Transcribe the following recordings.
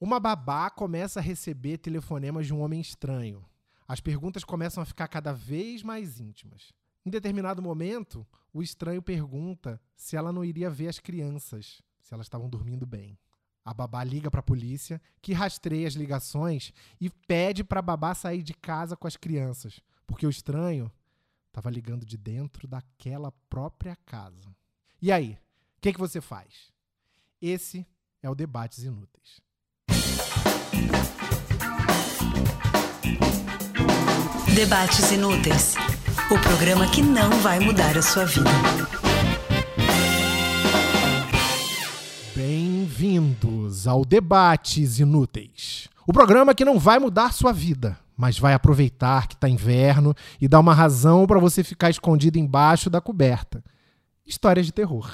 Uma babá começa a receber telefonemas de um homem estranho. As perguntas começam a ficar cada vez mais íntimas. Em determinado momento, o estranho pergunta se ela não iria ver as crianças, se elas estavam dormindo bem. A babá liga para a polícia, que rastreia as ligações e pede para a babá sair de casa com as crianças, porque o estranho estava ligando de dentro daquela própria casa. E aí, o que, que você faz? Esse é o Debates Inúteis. Debates Inúteis o programa que não vai mudar a sua vida. Bem-vindos ao Debates Inúteis o programa que não vai mudar sua vida, mas vai aproveitar que está inverno e dar uma razão para você ficar escondido embaixo da coberta. Histórias de terror.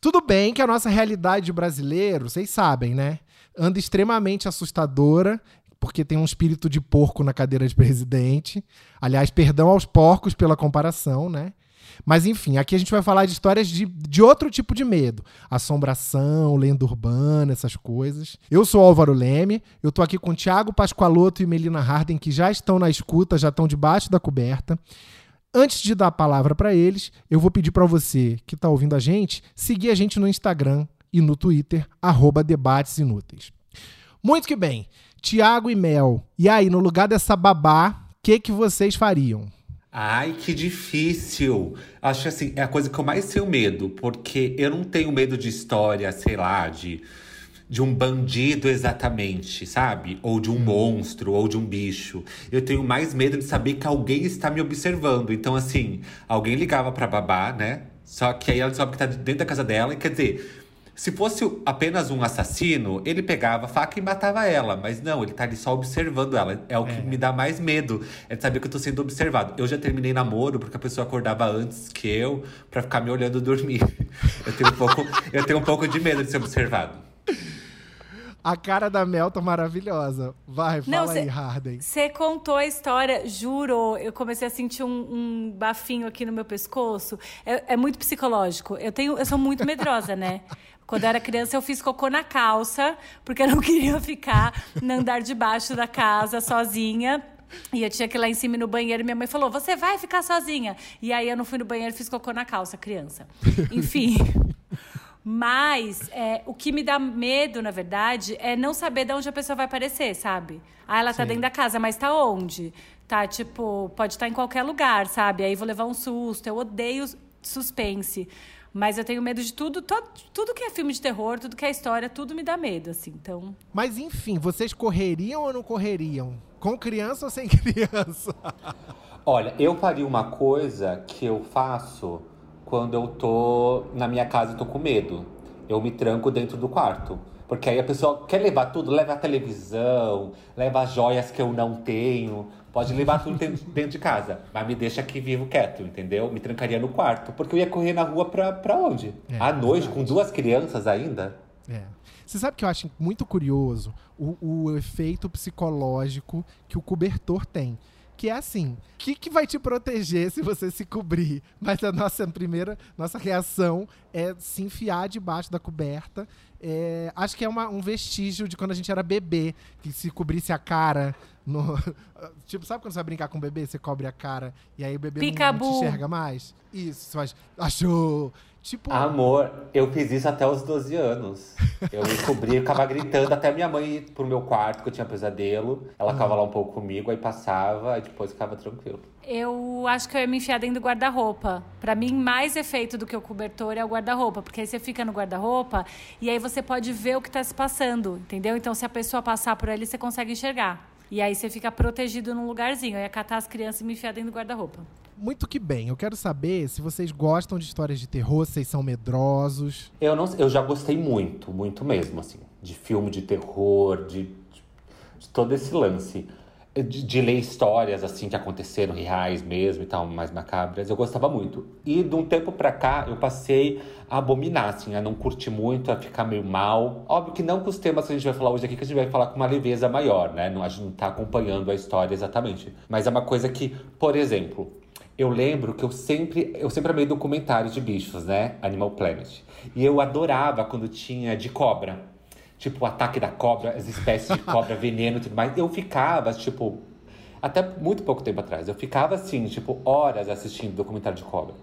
Tudo bem que a nossa realidade de brasileiro, vocês sabem, né? Anda extremamente assustadora, porque tem um espírito de porco na cadeira de presidente. Aliás, perdão aos porcos pela comparação, né? Mas enfim, aqui a gente vai falar de histórias de, de outro tipo de medo. Assombração, lenda urbana, essas coisas. Eu sou Álvaro Leme, eu tô aqui com Tiago Pascoaloto e Melina Harden, que já estão na escuta, já estão debaixo da coberta. Antes de dar a palavra para eles, eu vou pedir para você que está ouvindo a gente seguir a gente no Instagram e no Twitter, arroba Debates Inúteis. Muito que bem. Tiago e Mel, e aí, no lugar dessa babá, o que, que vocês fariam? Ai, que difícil. Acho que assim, é a coisa que eu mais tenho medo, porque eu não tenho medo de história, sei lá, de de um bandido exatamente, sabe? Ou de um monstro, ou de um bicho. Eu tenho mais medo de saber que alguém está me observando. Então, assim, alguém ligava pra babá, né? Só que aí ela descobre que tá dentro da casa dela. E quer dizer, se fosse apenas um assassino, ele pegava a faca e matava ela. Mas não, ele tá ali só observando ela. É o que é. me dá mais medo. É de saber que eu tô sendo observado. Eu já terminei namoro porque a pessoa acordava antes que eu para ficar me olhando dormir. Eu tenho um pouco, eu tenho um pouco de medo de ser observado. A cara da Mel tá maravilhosa. Vai, fala Não, cê, aí, Harden. Você contou a história, juro. Eu comecei a sentir um, um bafinho aqui no meu pescoço. É, é, muito psicológico. Eu, tenho, eu sou muito medrosa, né? Quando eu era criança, eu fiz cocô na calça, porque eu não queria ficar no andar de baixo da casa sozinha. E eu tinha que ir lá em cima no banheiro e minha mãe falou: Você vai ficar sozinha. E aí eu não fui no banheiro e fiz cocô na calça, criança. Enfim. Mas é, o que me dá medo, na verdade, é não saber de onde a pessoa vai aparecer, sabe? Ah, ela tá Sim. dentro da casa, mas tá onde? Tá, tipo, pode estar tá em qualquer lugar, sabe? Aí vou levar um susto. Eu odeio suspense. Mas eu tenho medo de tudo, todo, tudo que é filme de terror, tudo que é história, tudo me dá medo, assim. Então. Mas enfim, vocês correriam ou não correriam? Com criança ou sem criança? Olha, eu faria uma coisa que eu faço quando eu tô na minha casa e tô com medo. Eu me tranco dentro do quarto. Porque aí a pessoa quer levar tudo, leva a televisão, leva as joias que eu não tenho, pode levar tudo dentro de casa, mas me deixa aqui vivo quieto, entendeu? Me trancaria no quarto, porque eu ia correr na rua pra, pra onde? É, à noite, verdade. com duas crianças ainda? É. Você sabe que eu acho muito curioso o, o efeito psicológico que o cobertor tem que é assim: o que, que vai te proteger se você se cobrir? Mas a nossa primeira, nossa reação é se enfiar debaixo da coberta. É, acho que é uma, um vestígio de quando a gente era bebê, que se cobrisse a cara. No, tipo, sabe quando você vai brincar com o bebê? Você cobre a cara e aí o bebê não, não, te enxerga mais? Isso, você faz. Achou! Tipo. Amor, eu fiz isso até os 12 anos. Eu me cobri, ficava gritando até minha mãe ir pro meu quarto, que eu tinha pesadelo. Ela uhum. ficava lá um pouco comigo, aí passava, e depois ficava tranquilo. Eu acho que eu ia me enfiar dentro do guarda-roupa. Para mim, mais efeito do que o cobertor é o guarda-roupa. Porque aí você fica no guarda-roupa e aí você pode ver o que tá se passando, entendeu? Então, se a pessoa passar por ali, você consegue enxergar. E aí você fica protegido num lugarzinho. Eu ia catar as crianças e me enfiar dentro do guarda-roupa muito que bem. Eu quero saber se vocês gostam de histórias de terror, se vocês são medrosos. Eu, não, eu já gostei muito, muito mesmo, assim. De filme de terror, de, de, de todo esse lance. De, de, ler histórias, assim, que aconteceram reais mesmo e tal, mais macabras. Eu gostava muito. E de um tempo pra cá, eu passei a abominar, assim, a não curtir muito, a ficar meio mal. Óbvio que não com os temas que a gente vai falar hoje aqui, que a gente vai falar com uma leveza maior, né? Não, a gente não tá acompanhando a história exatamente. Mas é uma coisa que, por exemplo, eu lembro que eu sempre, eu sempre amei documentários de bichos, né? Animal Planet. E eu adorava quando tinha de cobra. Tipo, o ataque da cobra, as espécies de cobra, veneno e tudo mais. Eu ficava, tipo, até muito pouco tempo atrás, eu ficava assim, tipo, horas assistindo documentário de cobra.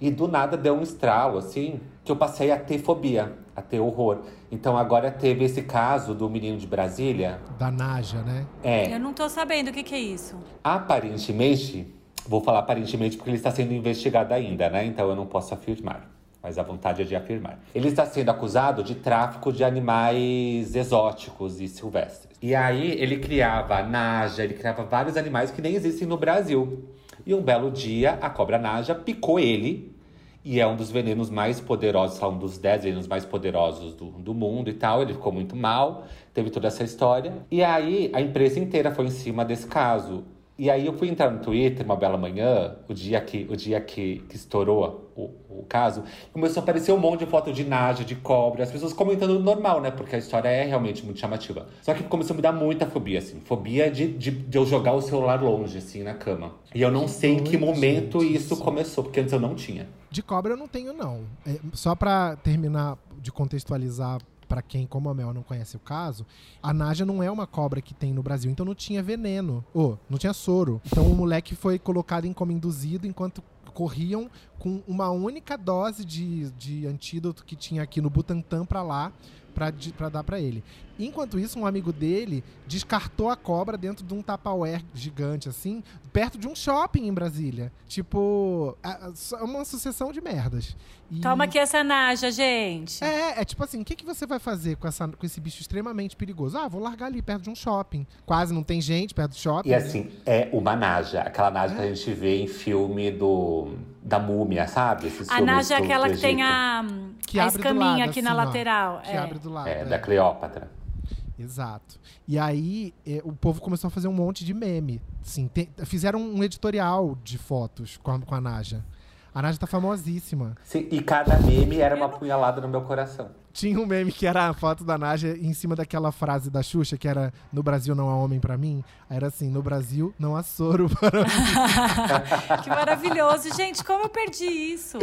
E do nada deu um estralo, assim, que eu passei a ter fobia, a ter horror. Então agora teve esse caso do menino de Brasília. Da Naja, né? É. Eu não tô sabendo o que, que é isso. Aparentemente, vou falar aparentemente porque ele está sendo investigado ainda, né? Então eu não posso afirmar. Mas a vontade é de afirmar. Ele está sendo acusado de tráfico de animais exóticos e silvestres. E aí ele criava naja, ele criava vários animais que nem existem no Brasil. E um belo dia, a cobra naja picou ele. E é um dos venenos mais poderosos, um dos 10 venenos mais poderosos do, do mundo e tal. Ele ficou muito mal, teve toda essa história. E aí a empresa inteira foi em cima desse caso. E aí eu fui entrar no Twitter uma bela manhã, o dia que, o dia que, que estourou o, o caso, começou a aparecer um monte de foto de naja, de cobra, as pessoas comentando normal, né? Porque a história é realmente muito chamativa. Só que começou a me dar muita fobia, assim. Fobia de, de, de eu jogar o celular longe, assim, na cama. E eu não sei em que momento gente, isso isso. começou, porque antes eu não tinha. De cobra eu não tenho, não. É, só pra terminar de contextualizar pra quem, como a Mel, não conhece o caso, a Naja não é uma cobra que tem no Brasil, então não tinha veneno. Ou, não tinha soro. Então o moleque foi colocado em coma induzido enquanto corriam com uma única dose de, de antídoto que tinha aqui no Butantan pra lá, pra dar pra ele. Enquanto isso, um amigo dele descartou a cobra dentro de um Tupperware gigante, assim, perto de um shopping em Brasília. Tipo, uma sucessão de merdas. E- Toma aqui essa naja, gente. É, é tipo assim, o que, que você vai fazer com, essa, com esse bicho extremamente perigoso? Ah, vou largar ali perto de um shopping. Quase não tem gente perto do shopping. E assim, é uma naja, aquela naja que a gente vê em filme do da múmia, sabe? Esses A naja é aquela que tem a, que a escaminha lado, aqui assim, na ó, lateral. Que é. abre do lado. É, é. da Cleópatra. Exato. E aí, é, o povo começou a fazer um monte de meme. Assim, tem- fizeram um editorial de fotos com a, com a Naja. A Naja tá famosíssima. Sim, e cada meme era uma punhalada no meu coração. Tinha um meme que era a foto da Naja em cima daquela frase da Xuxa, que era No Brasil não há homem pra mim. Aí Era assim, no Brasil não há soro para mim. Que maravilhoso. Gente, como eu perdi isso?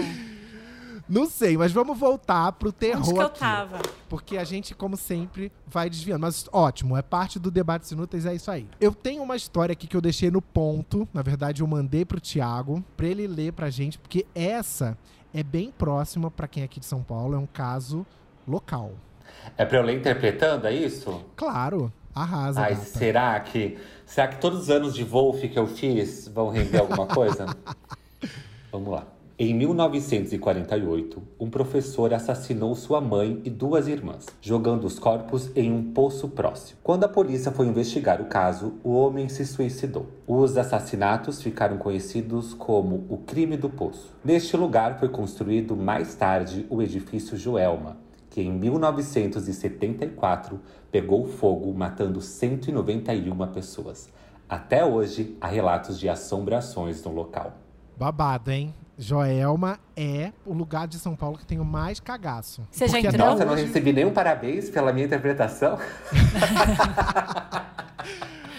Não sei, mas vamos voltar pro terror Onde que eu aqui. tava? Porque a gente, como sempre, vai desviando. Mas ótimo, é parte do Debates Inúteis, é isso aí. Eu tenho uma história aqui que eu deixei no ponto. Na verdade, eu mandei pro Thiago pra ele ler pra gente, porque essa é bem próxima pra quem é aqui de São Paulo. É um caso local. É pra eu ler interpretando, é isso? Claro, arrasa. Ai, gata. será que. Será que todos os anos de Wolf que eu fiz vão render alguma coisa? Vamos lá. Em 1948, um professor assassinou sua mãe e duas irmãs, jogando os corpos em um poço próximo. Quando a polícia foi investigar o caso, o homem se suicidou. Os assassinatos ficaram conhecidos como o crime do poço. Neste lugar foi construído mais tarde o edifício Joelma, que em 1974 pegou fogo, matando 191 pessoas. Até hoje, há relatos de assombrações no local. Babado, hein? Joelma é o lugar de São Paulo que tem o mais cagaço. Você já entrou? Nossa, eu não recebi nenhum parabéns pela minha interpretação.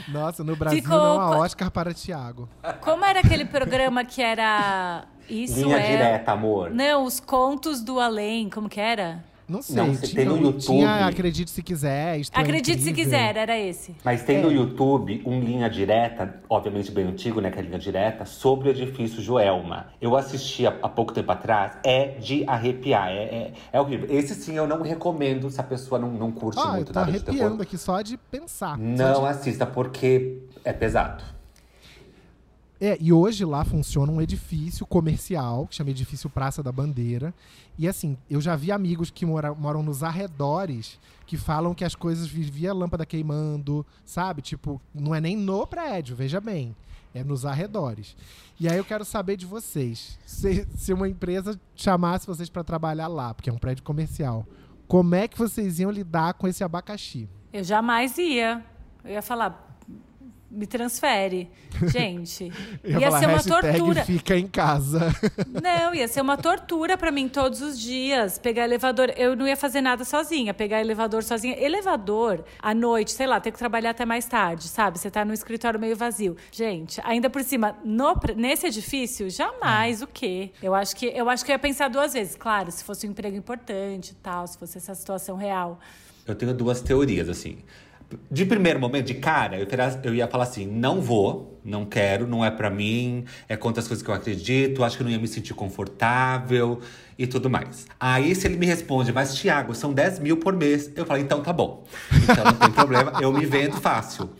Nossa, no Brasil Ficou não há Oscar para Thiago. Como era aquele programa que era. Isso Linha é. direta, amor. Não, os contos do além. Como que era? Não sei. Não, tinha, tem no YouTube. Tinha Acredite Se Quiser. É Acredite se quiser, era esse. Mas tem no YouTube um linha direta, obviamente bem antigo, né? Que é linha direta, sobre o edifício Joelma. Eu assisti há, há pouco tempo atrás, é de arrepiar, é, é, é horrível. Esse sim eu não recomendo se a pessoa não, não curte Ah, eu muito tô nada de terror. arrepiando aqui só de pensar. Não de- assista, porque é pesado. É, e hoje lá funciona um edifício comercial, que chama Edifício Praça da Bandeira. E assim, eu já vi amigos que mora- moram nos arredores que falam que as coisas vivia lâmpada queimando, sabe? Tipo, não é nem no prédio, veja bem. É nos arredores. E aí eu quero saber de vocês. Se, se uma empresa chamasse vocês pra trabalhar lá, porque é um prédio comercial, como é que vocês iam lidar com esse abacaxi? Eu jamais ia. Eu ia falar. Me transfere. Gente, Eu ia falar, ser uma hashtag tortura. fica em casa. Não, ia ser uma tortura pra mim todos os dias. Pegar elevador. Eu não ia fazer nada sozinha. Pegar elevador sozinha. Elevador, à noite, sei lá, ter que trabalhar até mais tarde, sabe? Você tá no escritório meio vazio. Gente, ainda por cima, no, nesse edifício, jamais o quê? Eu acho, que, eu acho que eu ia pensar duas vezes. Claro, se fosse um emprego importante e tal, se fosse essa situação real. Eu tenho duas teorias, assim. De primeiro momento, de cara, eu, teria- eu ia falar assim: não vou, não quero, não é pra mim, é contra as coisas que eu acredito, acho que não ia me sentir confortável e tudo mais. Aí, se ele me responde, mas Thiago, são 10 mil por mês, eu falo: então tá bom. Então não tem problema, eu me vendo fácil.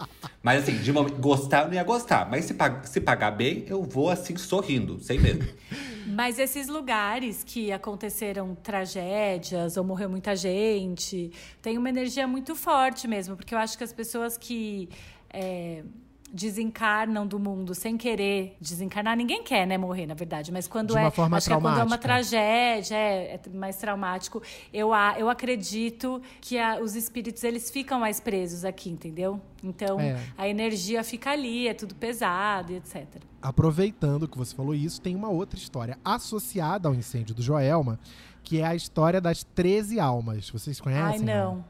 Mas assim, de momento, gostar eu não ia gostar, mas se, pag- se pagar bem, eu vou assim, sorrindo, sem medo. Mas esses lugares que aconteceram tragédias ou morreu muita gente, tem uma energia muito forte mesmo, porque eu acho que as pessoas que é, desencarnam do mundo sem querer desencarnar, ninguém quer, né, morrer, na verdade, mas quando é, forma acho que é quando é uma traumática. tragédia, é, é mais traumático, eu, eu acredito que a- os espíritos eles ficam mais presos aqui, entendeu? Então É. a energia fica ali, é tudo pesado e etc. Aproveitando que você falou isso, tem uma outra história associada ao incêndio do Joelma, que é a história das 13 almas. Vocês conhecem? Ai, não.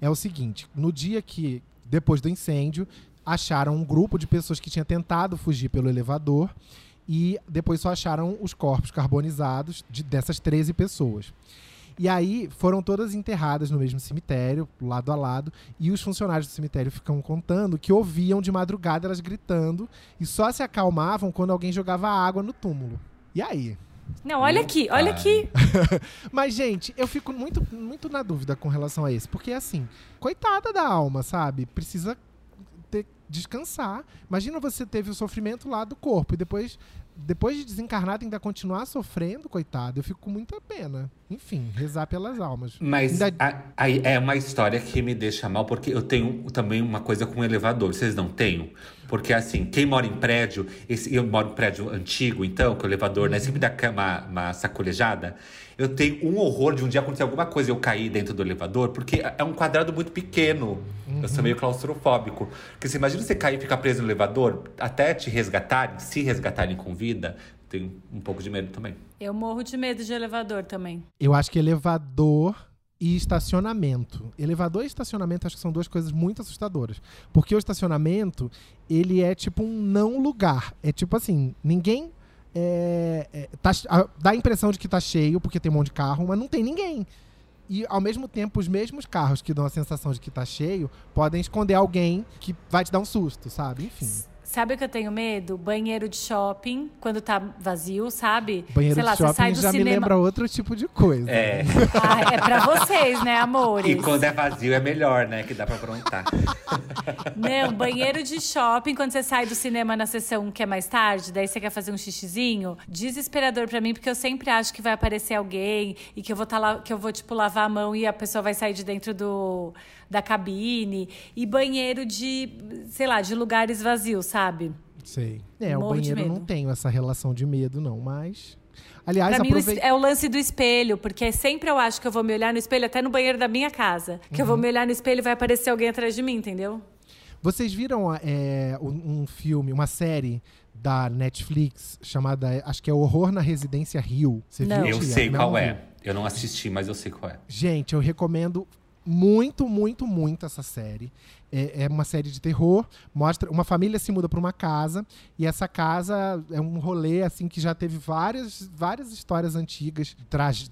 É o seguinte: no dia que, depois do incêndio, acharam um grupo de pessoas que tinha tentado fugir pelo elevador e depois só acharam os corpos carbonizados de- dessas 13 pessoas. E aí foram todas enterradas no mesmo cemitério, lado a lado, e os funcionários do cemitério ficam contando que ouviam de madrugada elas gritando e só se acalmavam quando alguém jogava água no túmulo. E aí? Não, olha aqui, olha aqui. Mas, gente, eu fico muito, muito na dúvida com relação a esse. Porque, assim, coitada da alma, sabe? Precisa ter, descansar. Imagina você teve o sofrimento lá do corpo e depois, depois de desencarnado ainda continuar sofrendo, coitado. Eu fico com muita pena. Enfim, rezar pelas almas. Mas Ainda- a- aí é uma história que me deixa mal, porque eu tenho também uma coisa com elevador. Vocês não têm? Porque assim, quem mora em prédio, esse, eu moro em prédio antigo, então, que o elevador, né, sempre dá uma, uma sacolejada. Eu tenho um horror de um dia acontecer alguma coisa e eu cair dentro do elevador, porque é um quadrado muito pequeno. Eu sou meio claustrofóbico. Porque você imagina você cair e ficar preso no elevador, até te resgatarem, se resgatarem com vida, tenho um pouco de medo também. Eu morro de medo de elevador também. Eu acho que elevador e estacionamento. Elevador e estacionamento acho que são duas coisas muito assustadoras. Porque o estacionamento, ele é tipo um não lugar. É tipo assim, ninguém. É, é, tá- dá a impressão de que tá cheio, porque tem um monte de carro, mas não tem ninguém. E ao mesmo tempo, os mesmos carros que dão a sensação de que tá cheio podem esconder alguém que vai te dar um susto, sabe? Enfim. Sabe o que eu tenho medo? Banheiro de shopping, quando tá vazio, sabe? Banheiro Sei lá, de você sai shopping do já me cinema. lembra outro tipo de coisa. É. Ah, é pra vocês, né, amores? E quando é vazio é melhor, né? Que dá pra aprontar. Não, banheiro de shopping, quando você sai do cinema na sessão que é mais tarde, daí você quer fazer um xixizinho, desesperador pra mim, porque eu sempre acho que vai aparecer alguém e que eu vou tá lá, que eu vou tipo lavar a mão e a pessoa vai sair de dentro do da cabine e banheiro de, sei lá, de lugares vazios, sabe? Sei. É, o Morro de banheiro não tenho essa relação de medo, não, mas. Aliás, Pra mim, o es- é o lance do espelho, porque sempre eu acho que eu vou me olhar no espelho, até no banheiro da minha casa. Que eu vou me olhar no espelho e vai aparecer alguém atrás de mim, entendeu? Vocês viram é, um, um filme, uma série da Netflix chamada, acho que é Horror na Residência Rio. Você Não. viu? Eu Tia? sei Não qual é. Eu não assisti, mas eu sei qual é. Gente, eu recomendo muito, muito, muito essa série. É, é uma série de terror. Mostra uma família se muda para uma casa e essa casa é um rolê assim que já teve várias, várias histórias antigas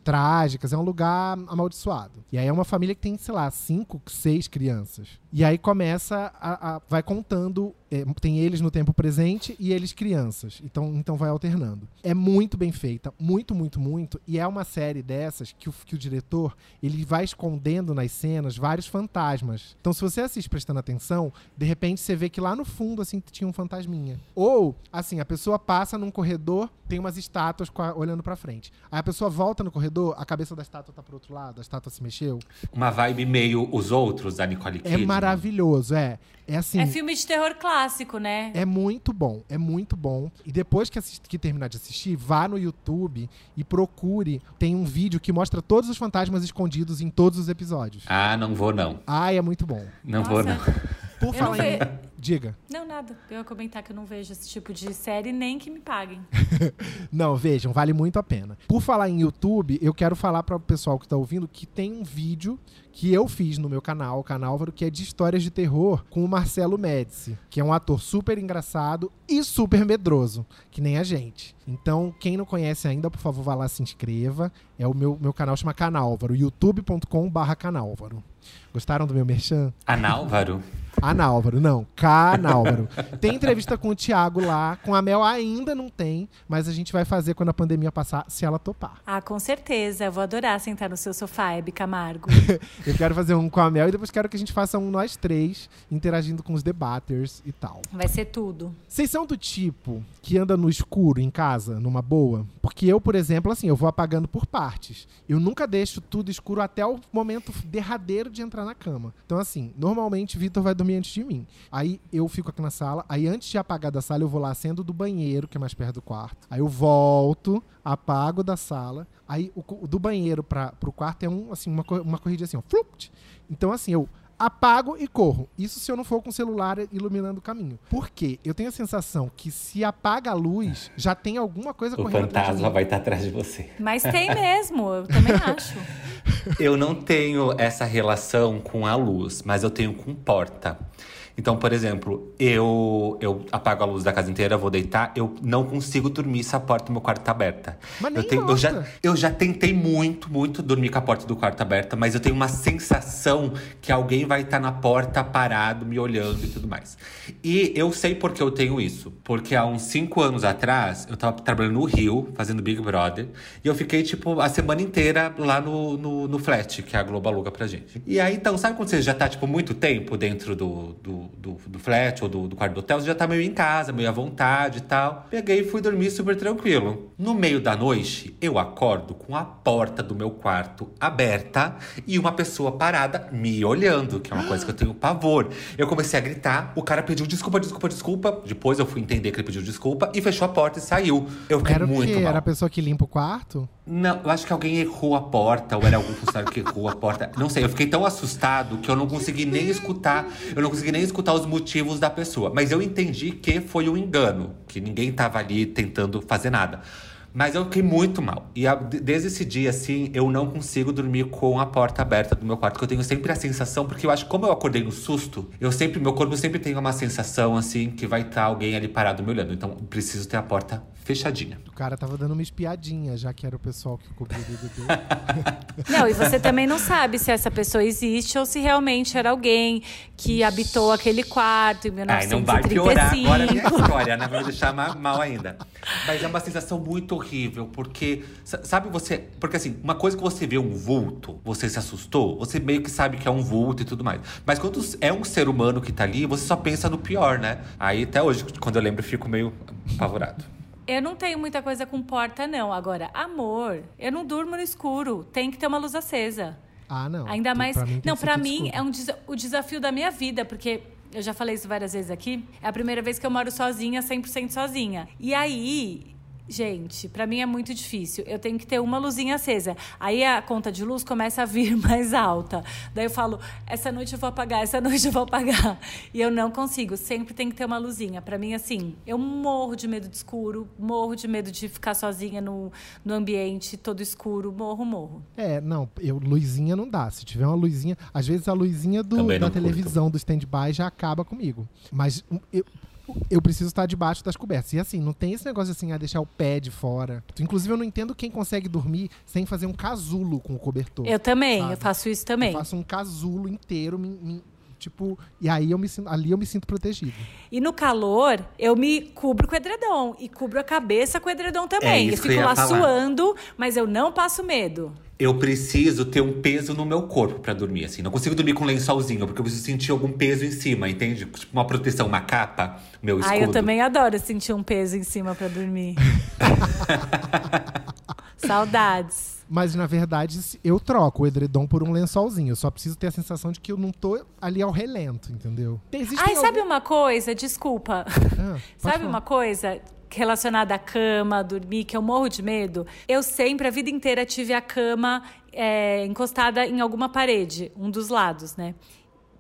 trágicas. É um lugar amaldiçoado. E aí é uma família que tem, sei lá, cinco, seis crianças. E aí começa a, a- vai contando. é, tem eles no tempo presente e eles crianças. Então, então vai alternando. É muito bem feita, muito, muito, muito. E é uma série dessas que o, que o diretor ele vai escondendo nas cenas vários fantasmas. Então, se você assiste prestando atenção, de repente você vê que lá no fundo assim tinha um fantasminha. Ou assim a pessoa passa num corredor, tem umas estátuas a- olhando pra frente. Aí a pessoa volta no corredor, a cabeça da estátua tá pro outro lado, a estátua se mexeu. Uma vibe meio os outros da Nicole É Kidman. Maravilhoso, é. É assim. É filme de terror clássico, né? É muito bom, é muito bom. E depois que, assist- que terminar de assistir, vá no YouTube e procure. Tem um vídeo que mostra todos os fantasmas escondidos em todos os episódios. Ah, não vou não. Ai, é muito bom. Não vou não. Por falar em. ve- Diga. Não, nada. Eu ia comentar que eu não vejo esse tipo de série, nem que me paguem. Não, vejam, vale muito a pena. Por falar em YouTube, eu quero falar para o pessoal que tá ouvindo que tem um vídeo que eu fiz no meu canal, o Canálvaro, que é de histórias de terror com o Marcelo Médici, que é um ator super engraçado e super medroso, que nem a gente. Então, quem não conhece ainda, por favor, vá lá se inscreva. É o meu, meu canal chama Canálvaro, youtube.com/barra Canálvaro. Gostaram do meu merchan? Análvaro. Análvaro, não, Canálvaro. Tem entrevista com o Thiago lá, com a Mel ainda não tem, mas a gente vai fazer quando a pandemia passar, se ela topar. Ah, com certeza. Eu vou adorar sentar no seu sofá, Hebe Camargo. Eu quero fazer um com a Mel e depois quero que a gente faça um nós três, interagindo com os debaters e tal. Vai ser tudo. Vocês são do tipo que anda no escuro em casa, numa boa? Porque eu, por exemplo, assim, eu vou apagando por partes. Eu nunca deixo tudo escuro até o momento derradeiro de entrar na cama. Então, assim, normalmente Vitor vai dormir antes de mim. Aí eu fico aqui na sala, aí antes de apagar da sala, eu vou lá, acendo do banheiro, que é mais perto do quarto. Aí eu volto, apago da sala. Aí o, do banheiro para pro quarto é um, assim, uma, uma corrida assim, ó. Flupt. Então, assim, eu apago e corro. Isso se eu não for com o celular iluminando o caminho. Por quê? Eu tenho a sensação que se apaga a luz, já tem alguma coisa O correndo atrás de fantasma vai estar atrás de você. Mas tem mesmo, eu também acho. Eu não tenho essa relação com a luz, mas eu tenho com porta. Então, por exemplo, eu, eu apago a luz da casa inteira, vou deitar, eu não consigo dormir se a porta do meu quarto tá aberta. Mas eu, tenho, eu, já, eu já tentei muito, muito dormir com a porta do quarto aberta, mas eu tenho uma sensação que alguém vai estar na porta parado, me olhando e tudo mais. E eu sei por que eu tenho isso. Porque há uns cinco anos atrás, eu tava trabalhando no Rio, fazendo Big Brother, e eu fiquei, tipo, a semana inteira lá no, no, no flat, que a Globo aluga pra gente. E aí, então, sabe quando você já tá, tipo, muito tempo dentro do, do, do, do flat ou do, do quarto do hotel, você já tá meio em casa, meio à vontade e tal. Peguei e fui dormir super tranquilo. No meio da noite, eu acordo com a porta do meu quarto aberta e uma pessoa parada me olhando, que é uma coisa que eu tenho pavor. Eu comecei a gritar, o cara pediu desculpa, desculpa, desculpa. Depois eu fui entender que ele pediu desculpa e fechou a porta e saiu. Eu fiquei Era o muito quê? mal. Era a pessoa que limpa o quarto? Não, eu acho que alguém errou a porta, ou era algum funcionário que errou a porta. Não sei, eu fiquei tão assustado que eu não consegui nem escutar, eu não consegui nem escutar os motivos da pessoa. Mas eu entendi que foi um engano, que ninguém tava ali tentando fazer nada. Mas eu fiquei muito mal. E a- de- desde esse dia, assim, eu não consigo dormir com a porta aberta do meu quarto. Que eu tenho sempre a sensação, porque eu acho que como eu acordei no susto, eu sempre, meu corpo sempre tem uma sensação, assim, que vai estar alguém ali parado me olhando. Então, preciso ter a porta fechadinha. O cara tava dando uma espiadinha, já que era o pessoal que cobriu o BBB. Não, e você também não sabe se essa pessoa existe ou se realmente era alguém que habitou aquele quarto em Ai, não vai piorar 1935. agora a minha história, né? Vai deixar ma- mal ainda. Mas é uma sensação muito horrível, porque, sa- sabe você. Porque assim, uma coisa que você vê um vulto, você se assustou, você meio que sabe que é um vulto e tudo mais. Mas quando é um ser humano que tá ali, você só pensa no pior, né? Aí até hoje, quando eu lembro, eu fico meio apavorado. Eu não tenho muita coisa com porta, não. Agora, amor, eu não durmo no escuro. Tem que ter uma luz acesa. Ah, não. Ainda mais. pra mim não, tudo mim escuro. é um desa- o desafio da minha vida, porque eu já falei isso várias vezes aqui. É a primeira vez que eu moro sozinha, 100% sozinha. E aí. Gente, pra mim é muito difícil. Eu tenho que ter uma luzinha acesa. Aí a conta de luz começa a vir mais alta. Daí eu falo, essa noite eu vou apagar, essa noite eu vou apagar. E eu não consigo. Sempre tem que ter uma luzinha. Pra mim, assim, eu morro de medo de escuro, morro de medo de ficar sozinha no, no ambiente todo escuro. Morro, morro. É, não, eu, luzinha não dá. Se tiver uma luzinha. Às vezes a luzinha do- da não curto. televisão, do stand-by, já acaba comigo. Mas um, eu, eu preciso estar debaixo das cobertas. E assim, não tem esse negócio assim, a deixar o pé de fora. Inclusive, eu não entendo quem consegue dormir sem fazer um casulo com o cobertor. Eu também, sabe? eu faço isso também. Eu faço um casulo inteiro, me- me- tipo, e aí eu me sinto, ali eu me sinto protegido. E no calor, eu me cubro com o edredom. E cubro a cabeça com o edredom também. É isso eu que fico eu ia lá falar. suando, mas eu não passo medo. Eu preciso ter um peso no meu corpo pra dormir, assim. Não consigo dormir com um lençolzinho, porque eu preciso sentir algum peso em cima, entende? Tipo uma proteção, uma capa, meu escudo. Ai, eu também adoro sentir um peso em cima pra dormir. Saudades. Mas na verdade, eu troco o edredom por um lençolzinho. Eu só preciso ter a sensação de que eu não tô ali ao relento, entendeu? Existem Ai, sabe algum- uma coisa? Desculpa. Ah, sabe falar. uma coisa relacionada à cama, dormir, que eu morro de medo? Eu sempre, a vida inteira, tive a cama é, encostada em alguma parede, um dos lados, né?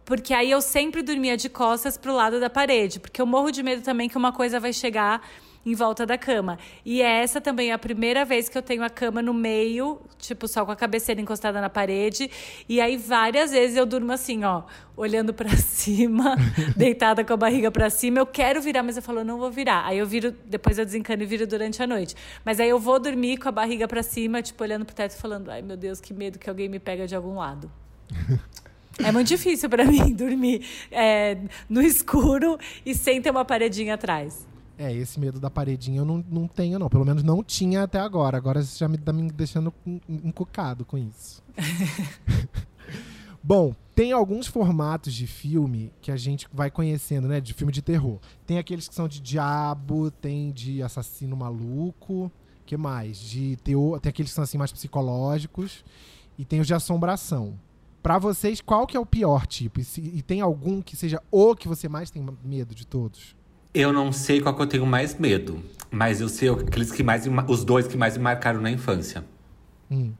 Porque aí eu sempre dormia de costas pro lado da parede. Porque eu morro de medo também que uma coisa vai chegar em volta da cama. E essa também é a primeira vez que eu tenho a cama no meio, tipo, só com a cabeceira encostada na parede. E aí várias vezes eu durmo assim, ó, olhando para cima, deitada com a barriga para cima. Eu quero virar, mas eu falo, não vou virar. Aí eu viro, depois eu desencano e viro durante a noite. Mas aí eu vou dormir com a barriga para cima, tipo, olhando pro teto falando, ai meu Deus, que medo que alguém me pega de algum lado. É muito difícil para mim dormir é, no escuro e sem ter uma paredinha atrás. É, esse medo da paredinha eu não, não tenho, não. Pelo menos não tinha até agora. Agora você já me tá me deixando encucado com isso. Bom, tem alguns formatos de filme que a gente vai conhecendo, né? De filme de terror. Tem aqueles que são de diabo, tem de assassino maluco. que mais? De teor, tem aqueles que são assim mais psicológicos. E tem os de assombração. Para vocês, qual que é o pior tipo? E, se, e tem algum que seja o que você mais tem medo de todos? Eu não sei qual que eu tenho mais medo, mas eu sei aqueles que mais os dois que mais me marcaram na infância. Hum.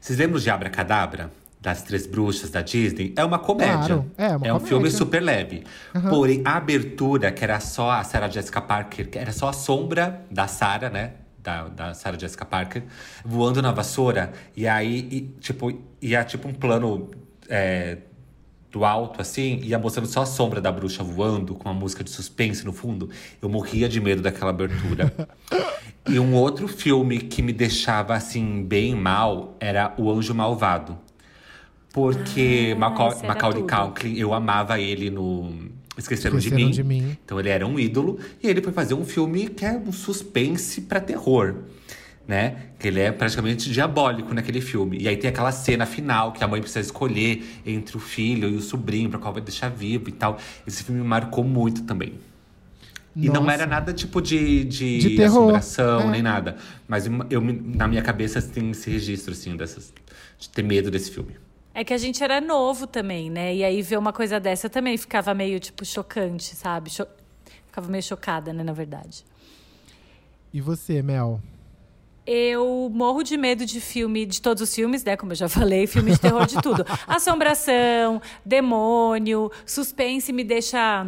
Vocês lembram de Abracadabra? Das Três Bruxas da Disney? É uma comédia. Claro, é, uma é um comédia. filme super leve. Uhum. Porém, a abertura, que era só a Sarah Jessica Parker, que era só a sombra da Sarah, né? Da, da Sarah Jessica Parker, voando na vassoura. E aí, e, tipo, ia tipo um plano é, do alto, assim, ia mostrando só a sombra da bruxa voando, com uma música de suspense no fundo. Eu morria de medo daquela abertura. e um outro filme que me deixava, assim, bem mal era O Anjo Malvado. Porque Ah, Macaulay. Culkin, eu amava ele no Esqueceram, de, Esqueceram mim. de Mim. Então ele era um ídolo. E ele foi fazer um filme que é um suspense pra terror. Né? Que ele é praticamente diabólico naquele filme. E aí tem aquela cena final que a mãe precisa escolher entre o filho e o sobrinho, pra qual vai deixar vivo e tal. Esse filme me marcou muito também. E não Nossa. era nada tipo de, de, De assombração, é. nem nada. Mas eu, na minha cabeça tem esse registro, assim, dessas, de ter medo desse filme. É que a gente era novo também, né? E aí ver uma coisa dessa também ficava meio, tipo, chocante, sabe? Cho- Ficava meio chocada, né, na verdade. E você, Mel? Eu morro de medo de filme, de todos os filmes, né? Como eu já falei, filme de terror de tudo. Assombração, demônio, suspense me deixa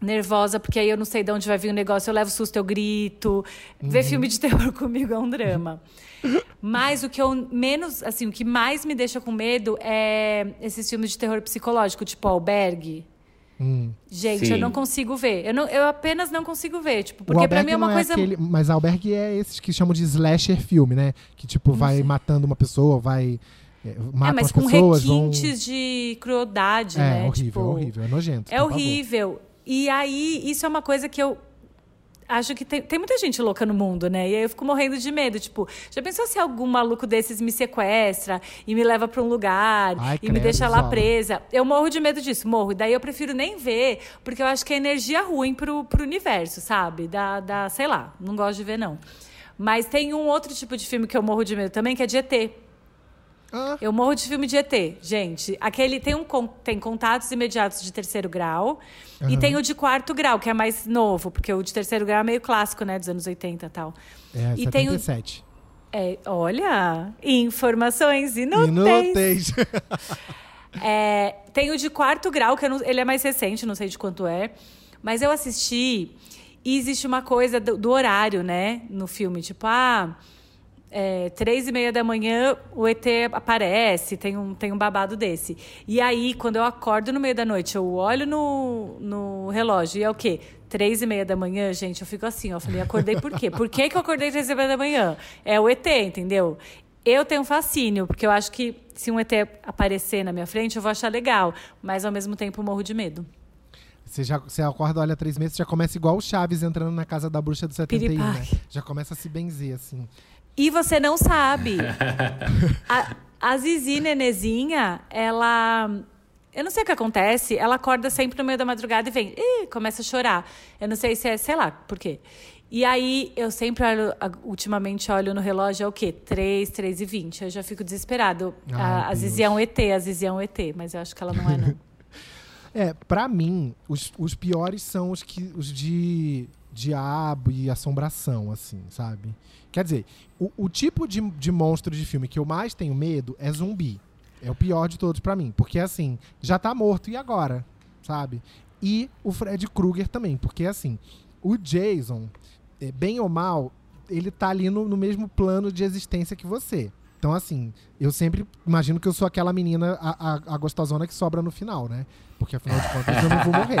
nervosa, porque aí eu não sei de onde vai vir o negócio, eu levo susto, eu grito. Ver filme de terror comigo é um drama. Mas o que eu menos, assim, o que mais me deixa com medo é esses filmes de terror psicológico, tipo Albergue. Hum. Gente, Sim. eu não consigo ver. Eu, não, eu apenas não consigo ver, tipo, porque pra Albergue mim é uma não coisa aquele- mas Albergue é esses que chamam de slasher filme, né? Que tipo, vai matando uma pessoa, vai. É, mata É, mas as com pessoas, vão- requintes de crueldade, É, né? horrível, Tipo, é horrível, é nojento. É horrível. E aí, isso é uma coisa que eu acho que tem, tem muita gente louca no mundo, né? E aí eu fico morrendo de medo. Tipo, já pensou se algum maluco desses me sequestra e me leva pra um lugar Ai, e me credo, deixa lá presa? Eu morro de medo disso, morro. Daí eu prefiro nem ver, porque eu acho que é energia ruim pro, pro universo, sabe? Da, da, sei lá, não gosto de ver, não. Mas tem um outro tipo de filme que eu morro de medo também, que é de ET. Ah, Eu morro de filme de ET, gente. Aquele tem um tem contatos imediatos de terceiro grau e tem o de quarto grau, que é mais novo, porque o de terceiro grau é meio clássico, né, dos anos 80 e tal. é, e tem o, 77. é, olha, informações inúteis. Inúteis. É, tem o de quarto grau, que não- ele é mais recente, não sei de quanto é. Mas eu assisti e existe uma coisa do, do horário, né? No filme. Tipo, ah, é, três e meia da manhã o ET aparece, tem um, tem um babado desse. E aí, quando eu acordo no meio da noite, eu olho no, no relógio e é o quê? Três e meia da manhã, gente, eu fico assim, ó. Eu falei, acordei por quê? Por que, que eu acordei três e meia da manhã? É o ET, entendeu? Eu tenho um fascínio, porque eu acho que se um ET aparecer na minha frente, eu vou achar legal. Mas ao mesmo tempo morro de medo. Você já você acorda, olha três meses, já começa igual o Chaves entrando na casa da bruxa do 71, né? Já começa a se benzer, assim. E você não sabe. a, a Zizi Nenezinha, ela. Eu não sei o que acontece, ela acorda sempre no meio da madrugada e vem, Ih, começa a chorar. Eu não sei se é, sei lá, por quê. E aí, eu sempre olho, a- ultimamente olho no relógio, é o quê? 3, 3 e 20. Eu já fico desesperado. Ai, a, a Deus. Zizi é um ET, a Zizi é um ET, mas eu acho que ela não é, não. É, pra mim, os, os piores são os, que, os de diabo e assombração, assim, sabe? Quer dizer, o, o tipo de, de monstro de filme que eu mais tenho medo é zumbi. É o pior de todos pra mim. Porque, assim, já tá morto, e agora? Sabe? E o Fred Krueger também. Porque, assim, o Jason, é, bem ou mal, ele tá ali no, no mesmo plano de existência que você. Então, assim, eu sempre imagino que eu sou aquela menina, a, a, a gostosona que sobra no final, né? Porque afinal de contas eu não vou morrer.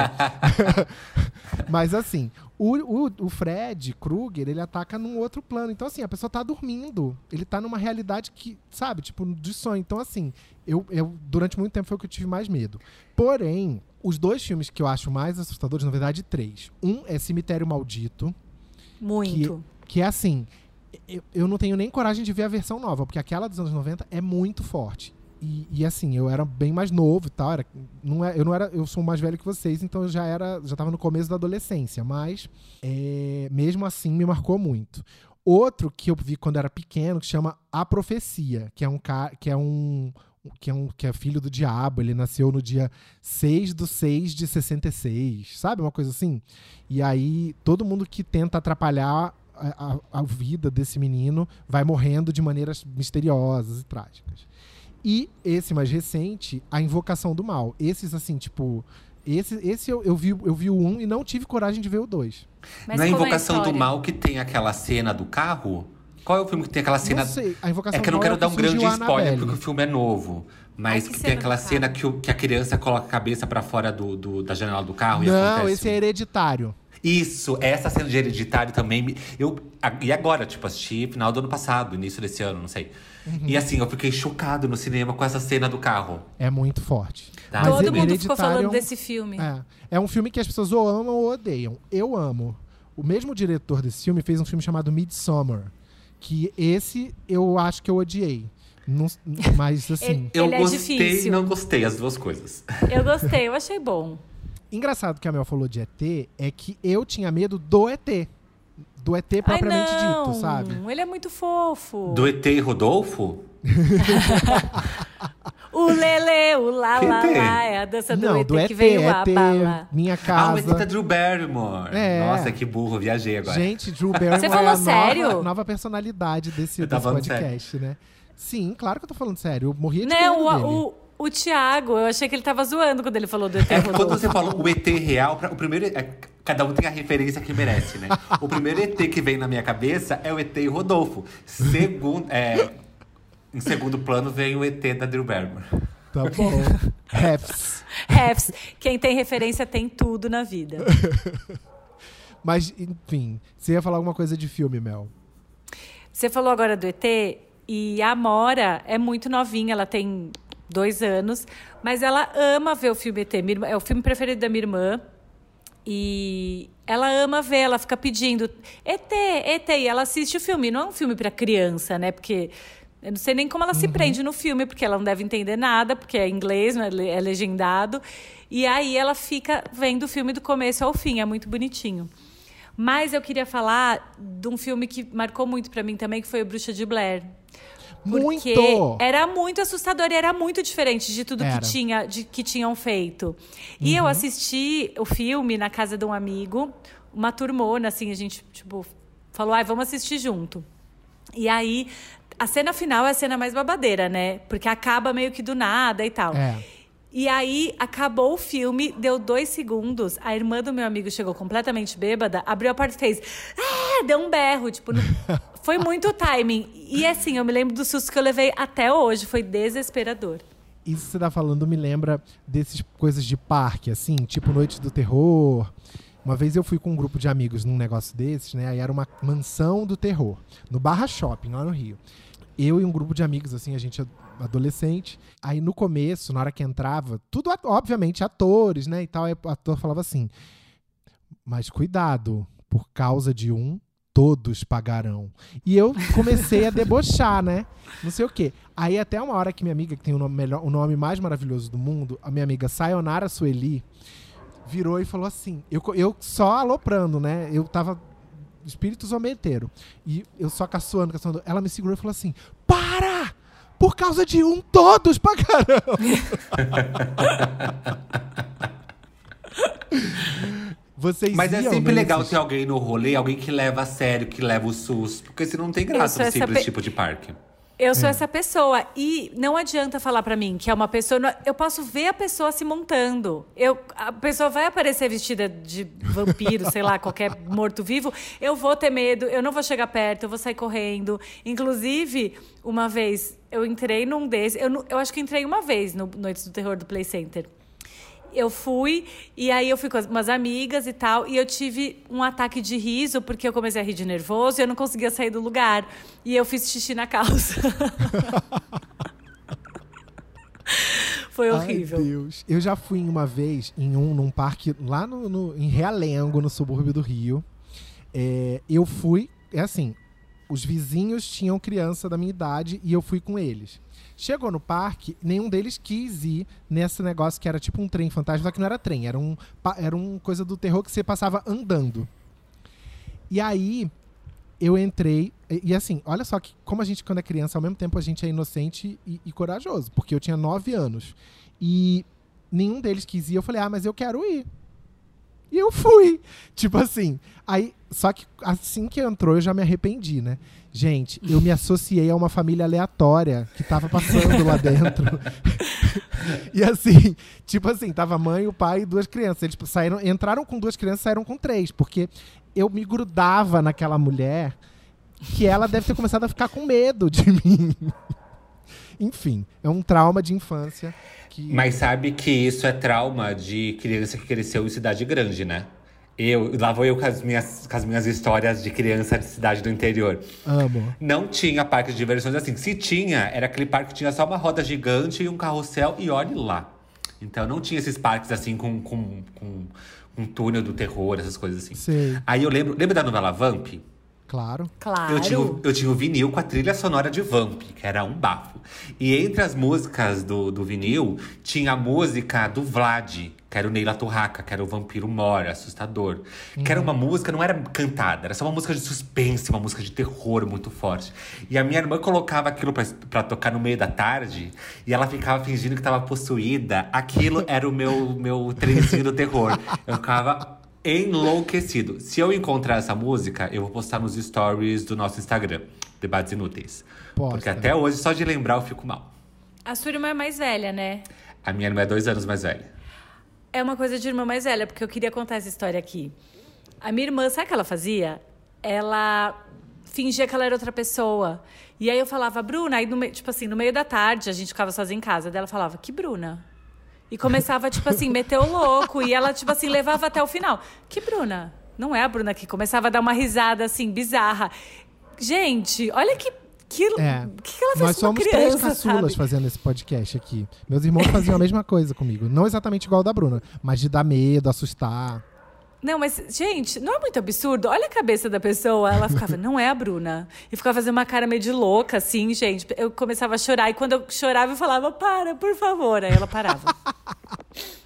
Mas assim, o, o, o Fred Krueger, ele ataca num outro plano. Então, assim, a pessoa tá dormindo. Ele tá numa realidade que, sabe, tipo, de sonho. Então, assim, eu, eu durante muito tempo foi o que eu tive mais medo. Porém, os dois filmes que eu acho mais assustadores, na verdade, três. Um é Cemitério Maldito. Muito. Que, que é assim, eu, eu não tenho nem coragem de ver a versão nova, porque aquela dos anos 90 é muito forte. E, e, assim, eu era bem mais novo e tal. Era, não é, eu não era. Eu sou mais velho que vocês, então eu já era. Já tava no começo da adolescência. Mas é, mesmo assim me marcou muito. Outro que eu vi quando era pequeno, que chama A Profecia, que é um. Que é um. Que é, um, que é filho do diabo, ele nasceu no dia 6 do 6 de 66, sabe? Uma coisa assim. E aí, todo mundo que tenta atrapalhar a, a, a vida desse menino vai morrendo de maneiras misteriosas e trágicas. E esse mais recente, A Invocação do Mal. Esses, assim, tipo. Esse, esse eu, eu, vi, eu vi o um e não tive coragem de ver o dois. Mas Na Invocação é do Mal que tem aquela cena do carro? Qual é o filme que tem aquela cena? Não sei. A Invocação é que eu não quero é dar um grande spoiler, porque o filme é novo. Mas Ai, que que tem aquela cena que, o- que a criança coloca a cabeça pra fora do, do- da janela do carro e Não, acontece. esse é hereditário. Isso, essa cena de hereditário também. me- Eu, a- e agora, tipo, assisti final do ano passado, início desse ano, não sei. Uhum. E assim, eu fiquei chocado no cinema com essa cena do carro. É muito forte. Tá. Mas Todo mundo ficou é falando um- desse filme. É, é um filme que as pessoas ou amam ou odeiam. Eu amo. O mesmo diretor desse filme fez um filme chamado Midsommar. Que esse eu acho que eu odiei. Não- mas assim. Eu Ele é gostei difícil. e não gostei, as duas coisas. Eu gostei, eu achei bom. Engraçado que a Mel falou de ET é que eu tinha medo do ET. Do ET Ai, propriamente não. dito, sabe? Ele é muito fofo. Do ET e Rodolfo? O Lele, o lá, Que lá, lá. É a dança do não, ET do ET, que veio a ET, bala. minha Ah, o casa. ET da Drew Barrymore. É. Nossa, que burro, viajei agora. Gente, Drew Barrymore Você é falou a nova, sério? nova personalidade desse, desse podcast, né? Sim, claro que eu tô falando sério. Eu morria de Não, medo dele. o, o, o Thiago, eu achei que ele tava zoando quando ele falou do ET É quando você falou o ET real, pra- o primeiro. é, cada um tem a referência que merece, né? O primeiro ET que vem na minha cabeça é o ET e Rodolfo. Segundo, é, em segundo plano vem o ET da Drew Barrymore. Tá bom. Raps. Refs, quem tem referência tem tudo na vida. Mas, enfim, você ia falar alguma coisa de filme, Mel? Você falou agora do ET e a Amora é muito novinha, ela tem dois anos, mas ela ama ver o filme ET. É o filme preferido da minha irmã. E ela ama ver, ela fica pedindo ET, ET, e ela assiste o filme. Não é um filme para criança, né? Porque eu não sei nem como ela se prende no filme, porque ela não deve entender nada, porque é inglês, não é le- legendado. E aí ela fica vendo o filme do começo ao fim, é muito bonitinho. Mas eu queria falar de um filme que marcou muito pra mim também, que foi o Bruxa de Blair. Porque Muito! era muito assustador e era muito diferente de tudo Era. que, tinha, de, que tinham feito. E eu assisti o filme na casa de um amigo, uma turmona, assim, a gente, tipo, falou, ai, vamos assistir junto. E aí, a cena final é a cena mais babadeira, né? Porque acaba meio que do nada e tal. É. E aí, acabou o filme, deu dois segundos. A irmã do meu amigo chegou completamente bêbada, abriu a porta e fez. Ah! Deu um berro. Tipo, no- foi muito timing. E assim, eu me lembro do susto que eu levei até hoje. Foi desesperador. Isso que você tá falando me lembra dessas coisas de parque, assim, tipo Noite do Terror. Uma vez eu fui com um grupo de amigos num negócio desses, né? Aí era uma mansão do terror, no Barra Shopping, lá no Rio. Eu e um grupo de amigos, assim, a gente adolescente. Aí no começo, na hora que entrava, tudo, obviamente, atores, né? E tal, o ator falava assim: Mas cuidado, por causa de um, todos pagarão. E eu comecei a debochar, né? Não sei o quê. Aí até uma hora que minha amiga, que tem o nome, melhor, o nome mais maravilhoso do mundo, a minha amiga Sayonara Sueli, virou e falou assim: eu, eu só aloprando, né? Eu tava espírito zombeteiro. E eu só caçoando, caçoando. Ela me segurou e falou assim! Por causa de um, todos pagarão! Vocês Mas é sempre legal ter alguém no rolê, alguém que leva a sério, que leva o susto. Porque senão não tem graça Eu você ir pra esse tipo de parque. Eu sou essa pessoa. E não adianta falar pra mim que é uma pessoa. Eu posso ver a pessoa se montando. Eu, a pessoa vai aparecer vestida de vampiro, sei lá, qualquer morto-vivo. Eu vou ter medo, eu não vou chegar perto, eu vou sair correndo. Inclusive, uma vez eu entrei num desses. Eu, eu acho que entrei uma vez no Noites do Terror do Play Center. Eu fui, e aí eu fui com as- umas amigas e tal, e eu tive um ataque de riso, porque eu comecei a rir de nervoso e eu não conseguia sair do lugar. E eu fiz xixi na calça. Foi horrível. Ai, Deus. Eu já fui uma vez em um num parque lá no, no- em Realengo, no subúrbio do Rio. É, eu fui, é assim, os vizinhos tinham criança da minha idade e eu fui com eles. Chegou no parque, nenhum deles quis ir nesse negócio que era tipo um trem fantasma, só que não era trem, era um, era um coisa do terror que você passava andando. E aí eu entrei, e, e assim, olha só que como a gente, quando é criança, ao mesmo tempo a gente é inocente e, e corajoso, porque eu tinha nove anos. E nenhum deles quis ir, eu falei, ah, mas eu quero ir. E eu fui. Tipo assim. Aí, só que assim que entrou, eu já me arrependi, né? Gente, eu me associei a uma família aleatória que tava passando lá dentro. e assim, tipo assim, tava mãe, o pai e duas crianças. Eles saíram, entraram com duas crianças, saíram com três, porque eu me grudava naquela mulher que ela deve ter começado a ficar com medo de mim. Enfim, é um trauma de infância que Mas sabe que isso é trauma de criança que cresceu em cidade grande, né? Eu, lá vou eu com as minhas, com as minhas histórias de criança de cidade do interior. amo. Não tinha parque de diversões assim. Se tinha, era aquele parque que tinha só uma roda gigante e um carrossel e olhe lá. Então não tinha esses parques assim com, com, com um túnel do terror, essas coisas assim. Sei. Aí eu lembro, lembra da novela Vamp? Claro. Claro. Eu tinha, o- eu tinha o vinil com a trilha sonora de Vamp, que era um bafo. E entre as músicas do, do vinil, tinha a música do Vlad, que era o Neila Turraca, que era o vampiro mora, assustador. Que era uma música, não era cantada, era só uma música de suspense, uma música de terror muito forte. E a minha irmã colocava aquilo pra, pra tocar no meio da tarde, e ela ficava fingindo que tava possuída. Aquilo era o meu, meu trenzinho do terror. Eu ficava enlouquecido. Se eu encontrar essa música, eu vou postar nos stories do nosso Instagram, Debates Inúteis. Posta. Porque até hoje, só de lembrar, eu fico mal. A sua irmã é mais velha, né? A minha irmã é dois anos mais velha. É uma coisa de irmã mais velha, porque eu queria contar essa história aqui. A minha irmã, sabe o que ela fazia? Ela fingia que ela era outra pessoa. E aí eu falava, Bruna, aí no meio, tipo assim, no meio da tarde, a gente ficava sozinha em casa, daí ela falava, que Bruna? E começava, tipo assim, meter o louco. E ela, tipo assim, levava até o final. Que Bruna? Não é a Bruna que começava a dar uma risada, assim, bizarra. Gente, olha que. Que, É. que, que ela fez Nós somos criança, três caçulas sabe? fazendo esse podcast aqui. Meus irmãos faziam a mesma coisa comigo. Não exatamente igual da Bruna, mas de dar medo, assustar. Não, mas, gente, não é muito absurdo? Olha a cabeça da pessoa. Ela ficava, não é a Bruna. E ficava fazendo uma cara meio de louca, assim, gente. Eu começava a chorar. E quando eu chorava, eu falava, para, por favor. Aí ela parava.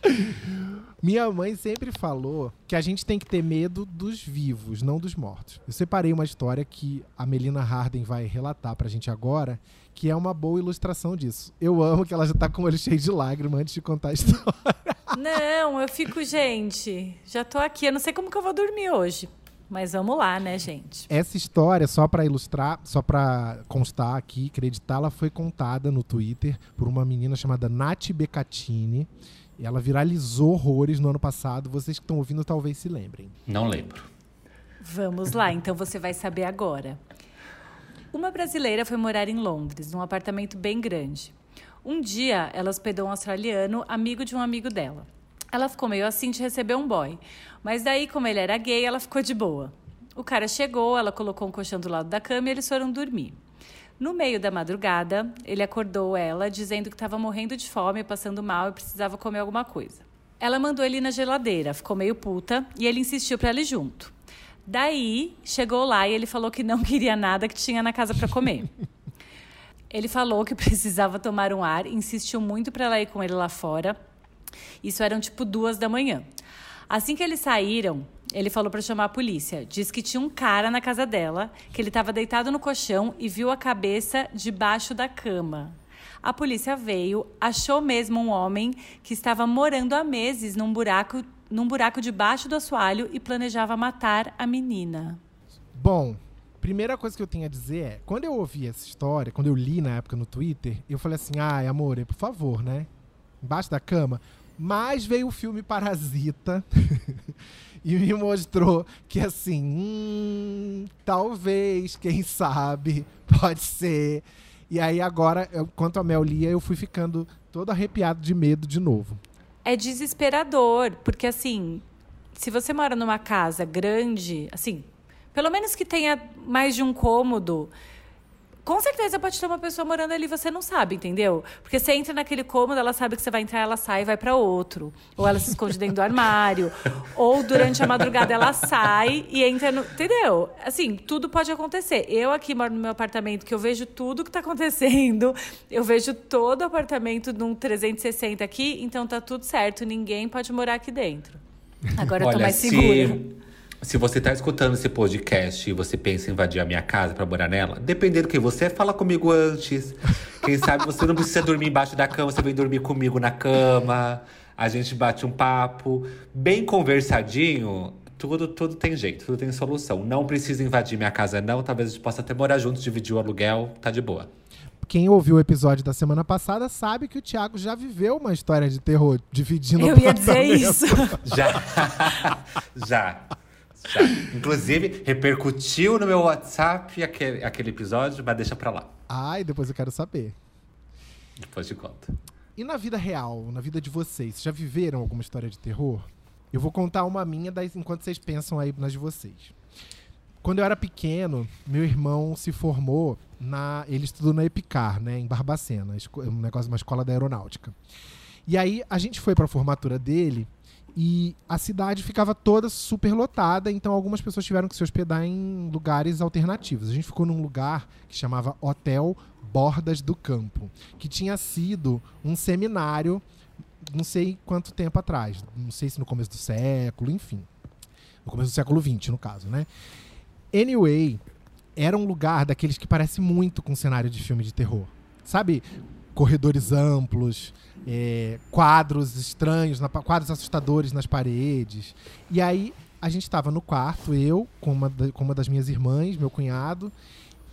Minha mãe sempre falou que a gente tem que ter medo dos vivos, não dos mortos. Eu separei uma história que a Melina Harden vai relatar pra gente agora, que é uma boa ilustração disso. Eu amo que ela já tá com o olho cheio de lágrimas antes de contar a história. Não, eu fico, gente, já tô aqui. Eu não sei como que eu vou dormir hoje. Mas vamos lá, né, gente? Essa história, só pra ilustrar, só pra constar aqui, acreditar, ela foi contada no Twitter por uma menina chamada Nath Becatini. E ela viralizou horrores no ano passado. Vocês que estão ouvindo talvez se lembrem. Não lembro. Vamos lá, então você vai saber agora. Uma brasileira foi morar em Londres, num apartamento bem grande. Um dia, ela hospedou um australiano, amigo de um amigo dela. Ela ficou meio assim de receber um boy, mas daí, como ele era gay, ela ficou de boa. O cara chegou, ela colocou um colchão do lado da cama e eles foram dormir. No meio da madrugada, ele acordou ela, dizendo que estava morrendo de fome, passando mal e precisava comer alguma coisa. Ela mandou ele na geladeira, ficou meio puta e ele insistiu para ela ir junto. Daí, chegou lá e ele falou que não queria nada que tinha na casa para comer. Ele falou que precisava tomar um ar, insistiu muito para ela ir com ele lá fora. Isso eram tipo duas da manhã. Assim que eles saíram, ele falou para chamar a polícia. Diz que tinha um cara na casa dela, que ele estava deitado no colchão e viu a cabeça debaixo da cama. A polícia veio, achou mesmo um homem que estava morando há meses num buraco, num buraco debaixo do assoalho e planejava matar a menina. Bom, Primeira coisa que eu tenho a dizer é, quando eu ouvi essa história, quando eu li na época no Twitter, eu falei assim, ai, amor, por favor, né? Embaixo da cama. Mas veio o filme Parasita e me mostrou que assim, hum, talvez, quem sabe, pode ser. E aí agora, eu, quanto a Mel lia, eu fui ficando todo arrepiado de medo de novo. É desesperador, porque assim, se você mora numa casa grande, assim, pelo menos que tenha mais de um cômodo, com certeza pode ter uma pessoa morando ali, você não sabe, entendeu? Porque você entra naquele cômodo, ela sabe que você vai entrar, ela sai e vai para outro. Ou ela se esconde dentro do armário. ou durante a madrugada ela sai e entra no. Entendeu? Assim, tudo pode acontecer. Eu aqui moro no meu apartamento, que eu vejo tudo que tá acontecendo. Eu vejo todo o apartamento num 360 aqui, então tá tudo certo. Ninguém pode morar aqui dentro. Agora eu tô Olha, mais se- segura. Se você tá escutando esse podcast e você pensa em invadir a minha casa pra morar nela, dependendo do que você é, fala comigo antes. Quem sabe você não precisa dormir embaixo da cama, você vem dormir comigo na cama. A gente bate um papo bem conversadinho. Tudo, tudo tem jeito, tudo tem solução. Não precisa invadir minha casa, não. Talvez a gente possa até morar juntos, dividir o aluguel, tá de boa. Quem ouviu o episódio da semana passada sabe que o Thiago já viveu uma história de terror dividindo Eu ia dizer isso. Já. Já. Já. Inclusive, repercutiu no meu WhatsApp aquele, aquele episódio, mas deixa pra lá. Ai, depois eu quero saber. Depois te conto. E na vida real, na vida de vocês, já viveram alguma história de terror? Eu vou contar uma minha das- enquanto vocês pensam aí nas de vocês. Quando eu era pequeno, meu irmão se formou na. Ele estudou na Epicar, né, em Barbacena, um negócio, uma escola da aeronáutica. E aí a gente foi pra formatura dele e a cidade ficava toda super lotada, então algumas pessoas tiveram que se hospedar em lugares alternativos. A gente ficou num lugar que chamava Hotel Bordas do Campo, que tinha sido um seminário, não sei quanto tempo atrás, não sei se no começo do século, enfim. No começo do século XX, no caso, né? Anyway, era um lugar daqueles que parece muito com cenário de filme de terror. Sabe? Corredores amplos, é, quadros estranhos, na quadros assustadores nas paredes. E aí a gente estava no quarto, eu, com uma, da- com uma das minhas irmãs, meu cunhado,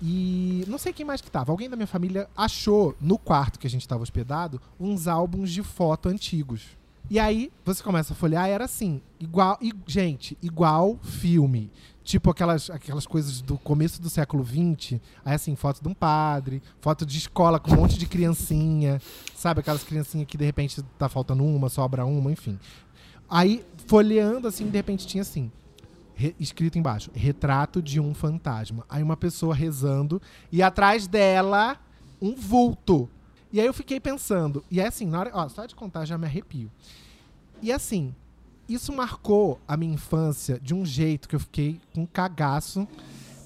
e não sei quem mais que tava. Alguém da minha família achou no quarto que a gente estava hospedado uns álbuns de foto antigos. E aí você começa a folhear, era assim, igual, e, gente, igual filme. Tipo aquelas, aquelas coisas do começo do século XX, aí assim, foto de um padre, foto de escola com um monte de criancinha, sabe? Aquelas criancinhas que de repente tá faltando uma, sobra uma, enfim. Aí, folheando assim, de repente tinha assim, re- escrito embaixo, retrato de um fantasma. Aí uma pessoa rezando e atrás dela um vulto. E aí eu fiquei pensando, e é assim, na hora, ó, só de contar já me arrepio. E assim, isso marcou a minha infância de um jeito que eu fiquei com cagaço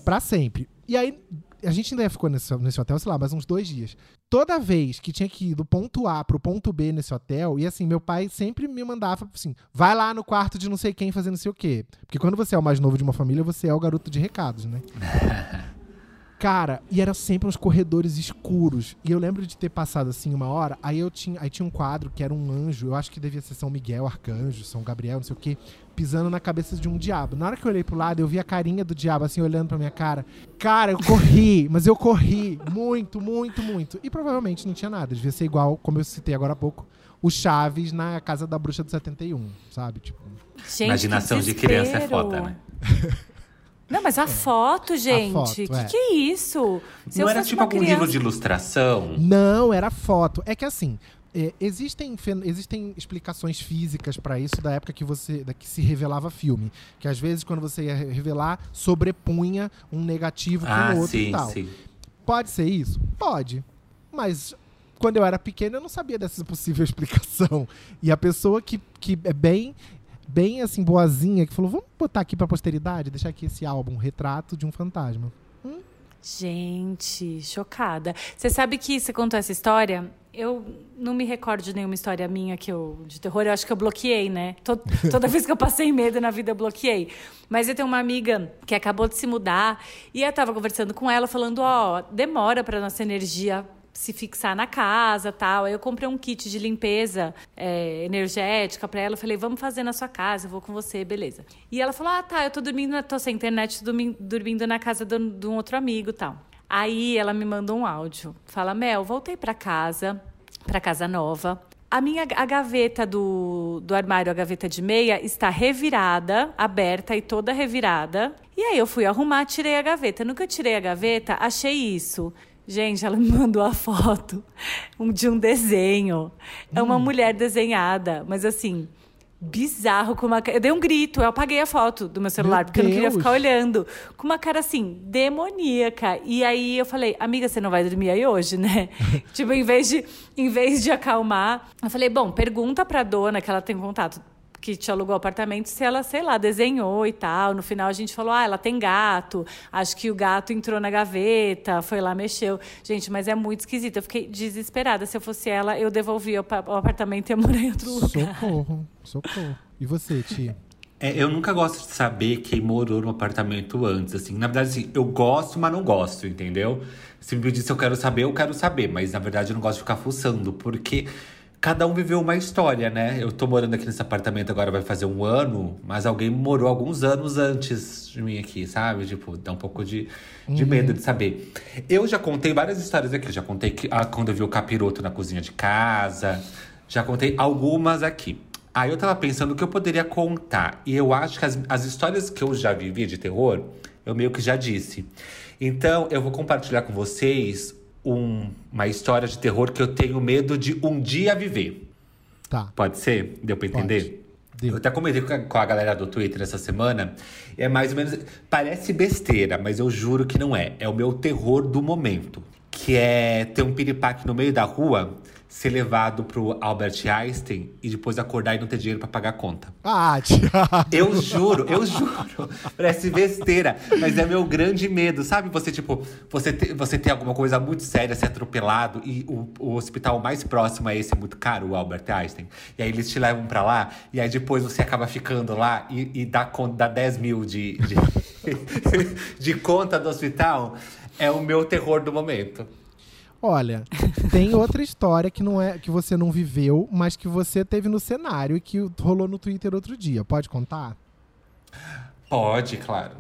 pra sempre. E aí, a gente ainda ficou nesse, nesse hotel, sei lá, mais uns dois dias. Toda vez que tinha que ir do ponto A pro ponto B nesse hotel, e assim, meu pai sempre me mandava assim: vai lá no quarto de não sei quem fazer não sei o quê. Porque quando você é o mais novo de uma família, você é o garoto de recados, né? Cara, e eram sempre uns corredores escuros. E eu lembro de ter passado assim uma hora, aí eu tinha, aí tinha um quadro que era um anjo, eu acho que devia ser São Miguel, Arcanjo, São Gabriel, não sei o quê, pisando na cabeça de um diabo. Na hora que eu olhei pro lado, eu vi a carinha do diabo assim olhando pra minha cara. Cara, eu corri, mas eu corri muito, muito, muito. E provavelmente não tinha nada, devia ser igual, como eu citei agora há pouco, o Chaves na casa da bruxa do 71, sabe? Tipo, Gente, Imaginação que de criança é foda, né? Não, mas a foto, gente. foto, que é. que é isso? Se não eu era tipo algum criança... livro de ilustração? Não, era foto. É que assim, é, existem, existem explicações físicas pra isso da época que você da que se revelava filme. Que às vezes, quando você ia re- revelar, sobrepunha um negativo com Ah, o outro e sim, tal. sim. Pode ser isso? Pode. Mas quando eu era pequeno, eu não sabia dessa possível explicação. E a pessoa que, que é bem, bem assim, boazinha, que falou: vamos botar aqui pra posteridade, deixar aqui esse álbum, Retrato de um Fantasma. Gente, chocada. Você sabe que você contou essa história? Eu não me recordo de nenhuma história minha que eu, de terror. Eu acho que eu bloqueei, né? To- Toda vez que eu passei medo na vida, eu bloqueei. Mas eu tenho uma amiga que acabou de se mudar e eu tava conversando com ela, falando: ó, demora pra nossa energia se fixar na casa tal. Aí eu comprei um kit de limpeza é, energética para ela. Falei, vamos fazer na sua casa, eu vou com você, beleza. E ela falou: ah, tá, eu tô dormindo, tô sem internet, tô dormindo na casa de um outro amigo tal. Aí ela me mandou um áudio. Fala, Mel, voltei para casa, para casa nova. A minha a gaveta do, do armário, a gaveta de meia, está revirada, aberta e toda revirada. E aí eu fui arrumar, tirei a gaveta. No que eu tirei a gaveta, achei isso. Gente, ela me mandou a foto de um desenho. É uma hum. mulher desenhada, mas assim, bizarro, com uma Eu dei um grito, eu apaguei a foto do meu celular, meu porque Deus. eu não queria ficar olhando. Com uma cara assim, demoníaca. E aí eu falei, amiga, você não vai dormir aí hoje, né? tipo, em vez, de, em vez de acalmar, eu falei, bom, pergunta pra dona que ela tem contato que te alugou o apartamento se ela, sei lá, desenhou e tal. No final a gente falou: ah, ela tem gato. Acho que o gato entrou na gaveta, foi lá, mexeu. Gente, mas é muito esquisito. Eu fiquei desesperada. Se eu fosse ela, eu devolvia o, apartamento e ia morar em outro lugar. Socorro, socorro. E você, tia? É, eu nunca gosto de saber quem morou no apartamento antes, assim. Na verdade, assim, eu gosto, mas não gosto, entendeu? Se me disse eu quero saber, eu quero saber. Mas, na verdade, eu não gosto de ficar fuçando, porque cada um viveu uma história, né? Eu tô morando aqui nesse apartamento agora vai fazer um ano, mas alguém morou alguns anos antes de mim aqui, sabe? Tipo, dá um pouco de, de uhum. medo de saber. Eu já contei várias histórias aqui. Já contei que, ah, quando eu vi o capiroto na cozinha de casa. Já contei algumas aqui. Aí eu tava pensando o que eu poderia contar. E eu acho que as, as histórias que eu já vivi de terror, eu meio que já disse. Então, eu vou compartilhar com vocês um, uma história de terror que eu tenho medo de um dia viver. Tá. Pode ser? Deu pra entender? Deu. Eu até comentei com a galera do Twitter essa semana. É mais ou menos. Parece besteira, mas eu juro que não é. É o meu terror do momento. Que é ter um piripaque no meio da rua ser levado pro Albert Einstein e depois acordar e não ter dinheiro para pagar a conta. Ah, Thiago. Eu juro, eu juro. Parece besteira, mas é meu grande medo, sabe? Você, tipo, você, te, você tem alguma coisa muito séria, ser atropelado e o, o hospital mais próximo é esse muito caro, o Albert Einstein. E aí eles te levam para lá e aí depois você acaba ficando lá e, e dá, dá 10 mil de, de, de conta do hospital. É o meu terror do momento. Olha, tem outra história que não é que você não viveu, mas que você teve no cenário e que rolou no Twitter outro dia. Pode contar? Pode, claro.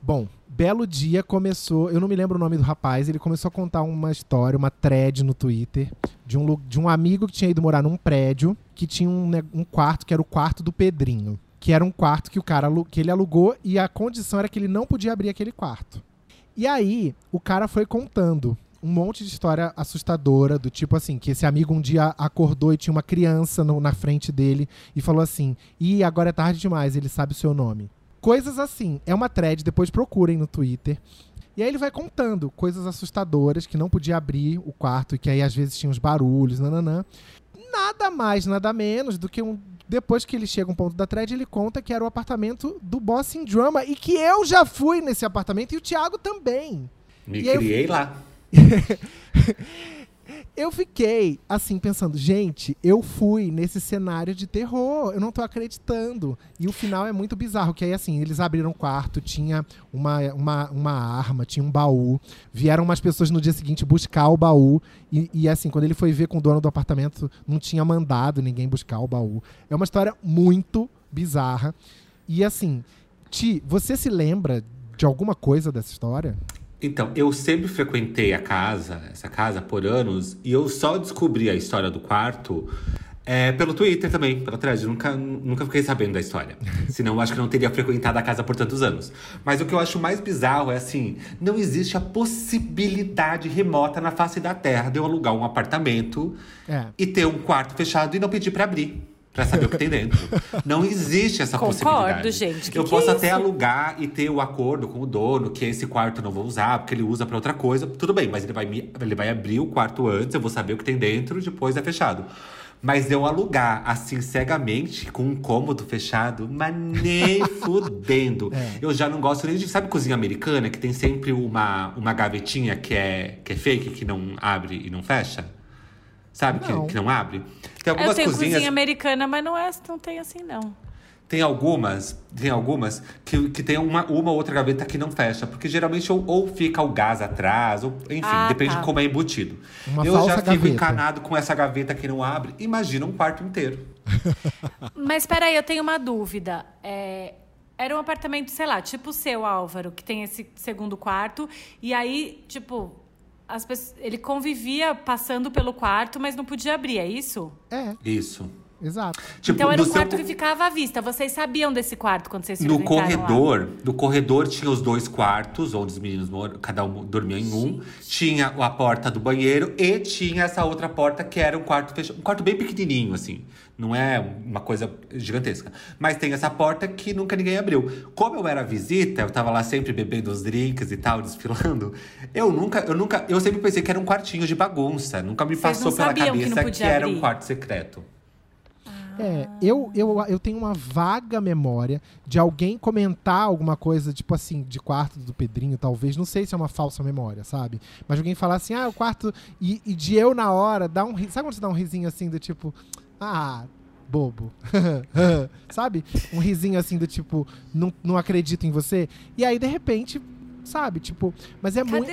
Bom, belo dia começou. Eu não me lembro o nome do rapaz. Ele começou a contar uma história, uma thread no Twitter de um, de um amigo que tinha ido morar num prédio que tinha um, um quarto que era o quarto do Pedrinho, que era um quarto que o cara que ele alugou e a condição era que ele não podia abrir aquele quarto. E aí o cara foi contando um monte de história assustadora, do tipo assim, que esse amigo um dia acordou e tinha uma criança no, na frente dele e falou assim: e agora é tarde demais, ele sabe o seu nome. Coisas assim. É uma thread, depois procurem no Twitter. E aí ele vai contando coisas assustadoras que não podia abrir o quarto e que aí às vezes tinha uns barulhos, nananã. Nada mais, nada menos do que um. Depois que ele chega a um ponto da thread, ele conta que era o apartamento do Boss in Drama e que eu já fui nesse apartamento e o Thiago também. Me e criei eu... lá. eu fiquei assim pensando, gente, eu fui nesse cenário de terror, eu não tô acreditando. E o final é muito bizarro, que aí assim, eles abriram um quarto, tinha uma, uma, uma arma, tinha um baú, vieram umas pessoas no dia seguinte buscar o baú, e, e assim, quando ele foi ver com o dono do apartamento, não tinha mandado ninguém buscar o baú. É uma história muito bizarra. E assim, Ti, você se lembra de alguma coisa dessa história? Então, eu sempre frequentei a casa, essa casa, por anos, e eu só descobri a história do quarto é, pelo Twitter também, pela thread. Nunca, nunca fiquei sabendo da história. Senão, eu acho que não teria frequentado a casa por tantos anos. Mas o que eu acho mais bizarro é assim: não existe a possibilidade remota na face da Terra de eu alugar um apartamento é. e ter um quarto fechado e não pedir para abrir para saber o que tem dentro. Não existe essa Concordo, possibilidade. gente. Que eu que posso é até alugar e ter o acordo com o dono que esse quarto eu não vou usar, porque ele usa para outra coisa. Tudo bem, mas ele vai, me, ele vai abrir o quarto antes, eu vou saber o que tem dentro, depois é fechado. Mas eu alugar assim cegamente, com um cômodo fechado, mas nem fudendo. É. Eu já não gosto nem de. Sabe cozinha americana, que tem sempre uma, uma gavetinha que é, que é fake, que não abre e não fecha? Sabe? Não. Que, que não abre? Tem algumas eu tenho cozinhas... cozinha americana, mas não, é, não tem assim, não. Tem algumas, tem algumas que, que tem uma, uma outra gaveta que não fecha, porque geralmente ou, ou fica o gás atrás, ou enfim, Ah, depende tá. de como é embutido. Uma eu falsa já fico gaveta. encanado com essa gaveta que não abre. Imagina um quarto inteiro. Mas peraí, eu tenho uma dúvida. É, era um apartamento, sei lá, tipo o seu, Álvaro, que tem esse segundo quarto. E aí, tipo, pessoas, ele convivia passando pelo quarto, mas não podia abrir, é isso? É, Isso. exato. Tipo, então era um quarto seu- que ficava à vista. Vocês sabiam desse quarto quando vocês No frequentaram lá? corredor, no corredor tinha os dois quartos, onde os meninos moram, cada um dormia em um. Tinha a porta do banheiro e tinha essa outra porta que era um quarto fechado. Um quarto bem pequenininho, assim. Não é uma coisa gigantesca. Mas tem essa porta que nunca ninguém abriu. Como eu era visita, eu tava lá sempre bebendo os drinks e tal, desfilando. Eu nunca, eu nunca, eu sempre pensei que era um quartinho de bagunça. Nunca me Vocês passou pela que cabeça que, podia era um quarto secreto. É, eu, eu, eu tenho uma vaga memória de alguém comentar alguma coisa, tipo assim, de quarto do Pedrinho, talvez. Não sei se é uma falsa memória, sabe? Mas alguém falar assim, ah, o quarto. E, e de eu na hora, dar um Sabe quando você dá um risinho assim, do tipo, ah, bobo. sabe? Um risinho assim, do tipo, não, não acredito em você. E aí, de repente, sabe? Tipo, mas é muito.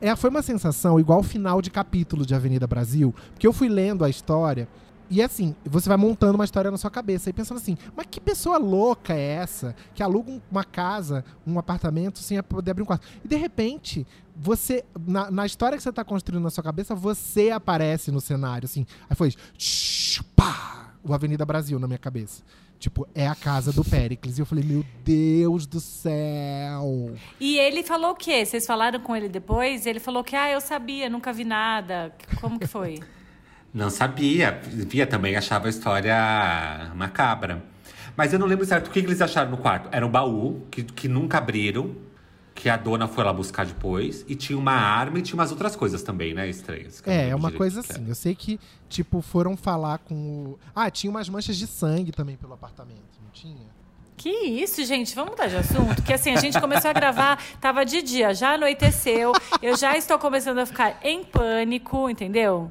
É, foi uma sensação igual o final de capítulo de Avenida Brasil, porque eu fui lendo a história e assim, você vai montando uma história na sua cabeça e pensando assim, mas que pessoa louca é essa que aluga um- uma casa, um apartamento sem poder abrir um quarto? E de repente, você, na, na história que você tá construindo na sua cabeça, você aparece no cenário, assim. Aí foi tsh, pá, o Avenida Brasil na minha cabeça. Tipo, é a casa do Péricles. E eu falei, meu Deus do céu. E ele falou o quê? Vocês falaram com ele depois? Ele falou que, ah, eu sabia, nunca vi nada. Como que foi? Não sabia. Via também, achava a história macabra. Mas eu não lembro certo o que que eles acharam no quarto. Era um baú que, que nunca abriram, que a dona foi lá buscar depois. E tinha uma arma e tinha umas outras coisas também, né? Estranhas. que É, é uma coisa que assim. Eu sei que, tipo, foram falar com o. Ah, tinha umas manchas de sangue também pelo apartamento, não tinha? Que isso, gente? Vamos mudar de assunto? Porque assim, a gente começou a gravar, tava de dia, já anoiteceu. Eu já estou começando a ficar em pânico, entendeu?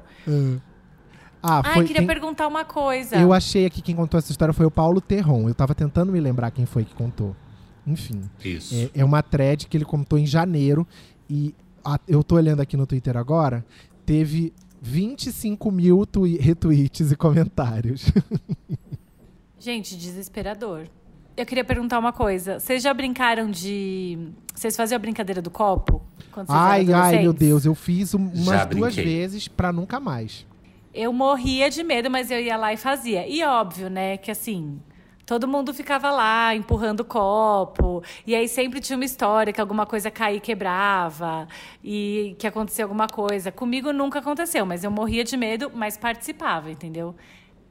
Ah, Ai, foi. queria quem- perguntar uma coisa. Eu achei aqui quem contou essa história foi o Paulo Terron. Eu tava tentando me lembrar quem foi que contou. Enfim. Isso. É, é uma thread que ele contou em janeiro. E a- eu tô olhando aqui no Twitter agora. Teve 25 mil retweets e comentários. Gente, desesperador. Eu queria perguntar uma coisa. Vocês já brincaram de. Vocês faziam a brincadeira do copo? Quando vocês ai, ai, meu? Deus. Eu fiz um- umas duas vezes pra nunca mais. Eu morria de medo, mas eu ia lá e fazia. E óbvio, né, que assim, todo mundo ficava lá empurrando o copo. E aí sempre tinha uma história que alguma coisa caía e quebrava. E que acontecia alguma coisa. Comigo nunca aconteceu, mas eu morria de medo, mas participava, entendeu?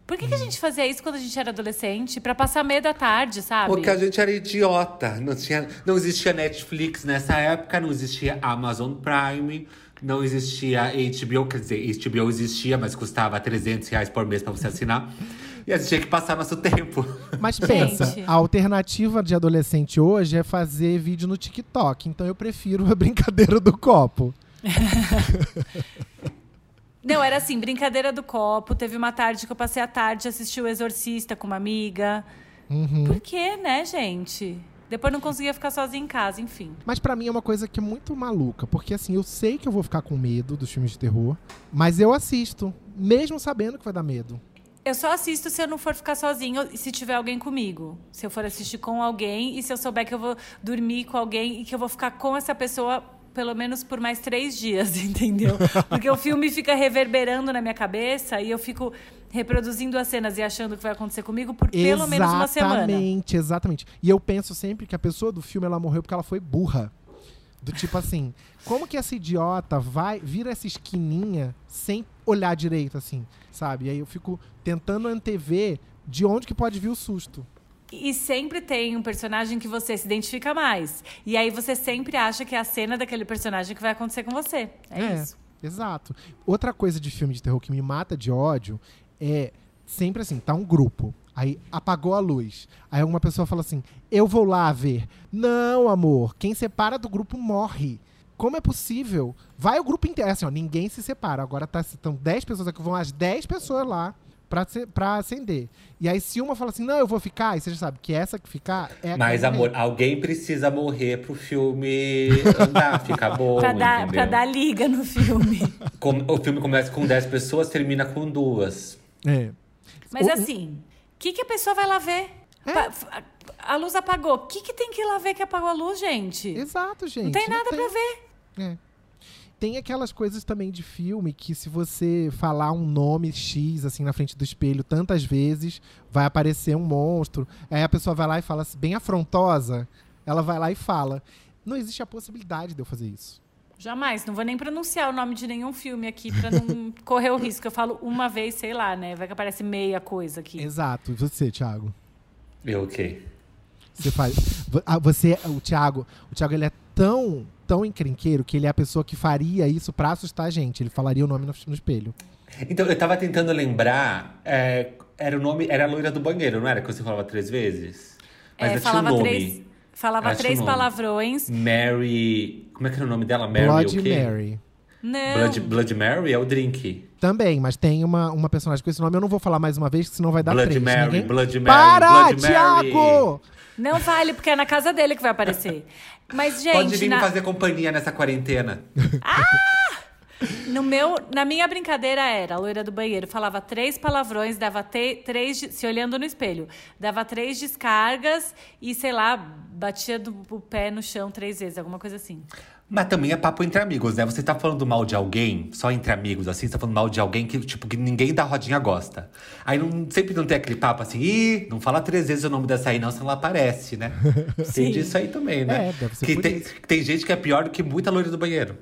Por que, que a gente fazia isso quando a gente era adolescente? Pra passar medo à tarde, sabe? Porque a gente era idiota. Não, tinha, não existia Netflix nessa época, não existia Amazon Prime, não existia HBO. Quer dizer, HBO existia, mas custava 300 reais por mês pra você assinar. E a gente tinha que passar nosso tempo. Mas Gente. pensa, a alternativa de adolescente hoje é fazer vídeo no TikTok. Então eu prefiro a brincadeira do copo. Não, era assim, brincadeira do copo. Teve uma tarde que eu passei a tarde assisti o Exorcista com uma amiga. Uhum. Por quê, né, gente? Depois não conseguia ficar sozinha em casa, enfim. Mas pra mim é uma coisa que é muito maluca, porque assim, eu sei que eu vou ficar com medo dos filmes de terror, mas eu assisto, mesmo sabendo que vai dar medo. Eu só assisto se eu não for ficar sozinho e se tiver alguém comigo. Se eu for assistir com alguém e se eu souber que eu vou dormir com alguém e que eu vou ficar com essa pessoa pelo menos por mais três dias, entendeu? Porque o filme fica reverberando na minha cabeça e eu fico reproduzindo as cenas e achando que vai acontecer comigo por pelo menos uma semana. Exatamente, exatamente. E eu penso sempre que a pessoa do filme ela morreu porque ela foi burra. Do tipo assim, como que essa idiota vai vira essa esquininha sem olhar direito assim, sabe? E aí eu fico tentando antever de onde que pode vir o susto. E sempre tem um personagem que você se identifica mais. E aí você sempre acha que é a cena daquele personagem que vai acontecer com você. É, isso. Exato. Outra coisa de filme de terror que me mata de ódio é sempre assim, tá um grupo. Aí apagou a luz. Aí alguma pessoa fala assim: "Eu vou lá ver". Não, amor, quem separa do grupo morre. Como é possível? Vai o grupo inteiro, É assim, ó, ninguém se separa. Agora tá estão 10 pessoas aqui, vão as 10 pessoas lá pra, ce- pra acender. E aí, se uma fala assim, não, eu vou ficar, aí você já sabe que essa que ficar é Mas, amor, morrer. alguém precisa morrer pro filme andar, ficar bom, Pra dar, entendeu? pra dar liga no filme. O filme começa com 10 pessoas, termina com duas. É. Mas O- assim, que, que a pessoa vai lá ver? É. A- luz apagou. O que, que tem que ir lá ver que apagou a luz, gente? Exato, gente. Não tem nada pra ver. É. Tem aquelas coisas também de filme que se você falar um nome X assim na frente do espelho tantas vezes, vai aparecer um monstro. Aí a pessoa vai lá e fala assim, bem afrontosa, ela vai lá e fala. Não existe a possibilidade de eu fazer isso. Jamais. Não vou nem pronunciar o nome de nenhum filme aqui pra não correr o risco. Eu falo uma vez, sei lá, né? Vai que aparece meia coisa aqui. Exato. E você, Thiago? Eu o quê? Você faz. ah, Você, o Thiago, o Thiago ele é tão, tão encrenqueiro que ele é a pessoa que faria isso pra assustar a gente. Ele falaria o nome no, no espelho. Então, eu tava tentando lembrar. é, era o nome. Era a loira do banheiro, não era? Que você falava três vezes? Mas É, eu tinha falava um nome. três, falava Ela tinha três palavrões. Mary. Como é que era o nome dela? Mary Blood o quê? Mary. Não. Blood, Blood Mary é o drink. Também, mas tem uma, uma personagem com esse nome. Eu não vou falar mais uma vez, que senão vai dar Blood três. Mary, Ninguém... Blood Mary, Para, Blood Mary. Thiago! Não vale, porque é na casa dele que vai aparecer. Mas, gente, Pode vir na- me fazer companhia nessa quarentena. No meu, na minha brincadeira era, a loira do banheiro falava três palavrões, dava te- três, de- se olhando no espelho, dava três descargas e, sei lá, batia do, o pé no chão três vezes, alguma coisa assim. Mas também é papo entre amigos, né? Você tá falando mal de alguém, só entre amigos, assim, você tá falando mal de alguém que, tipo, que ninguém da rodinha gosta. Aí não, sempre não tem aquele papo assim, ih, não fala três vezes o nome dessa aí, não, senão ela aparece, né? Sim. Tem disso aí também, né? É, deve ser que por tem, tem gente que é pior do que muita loira do banheiro.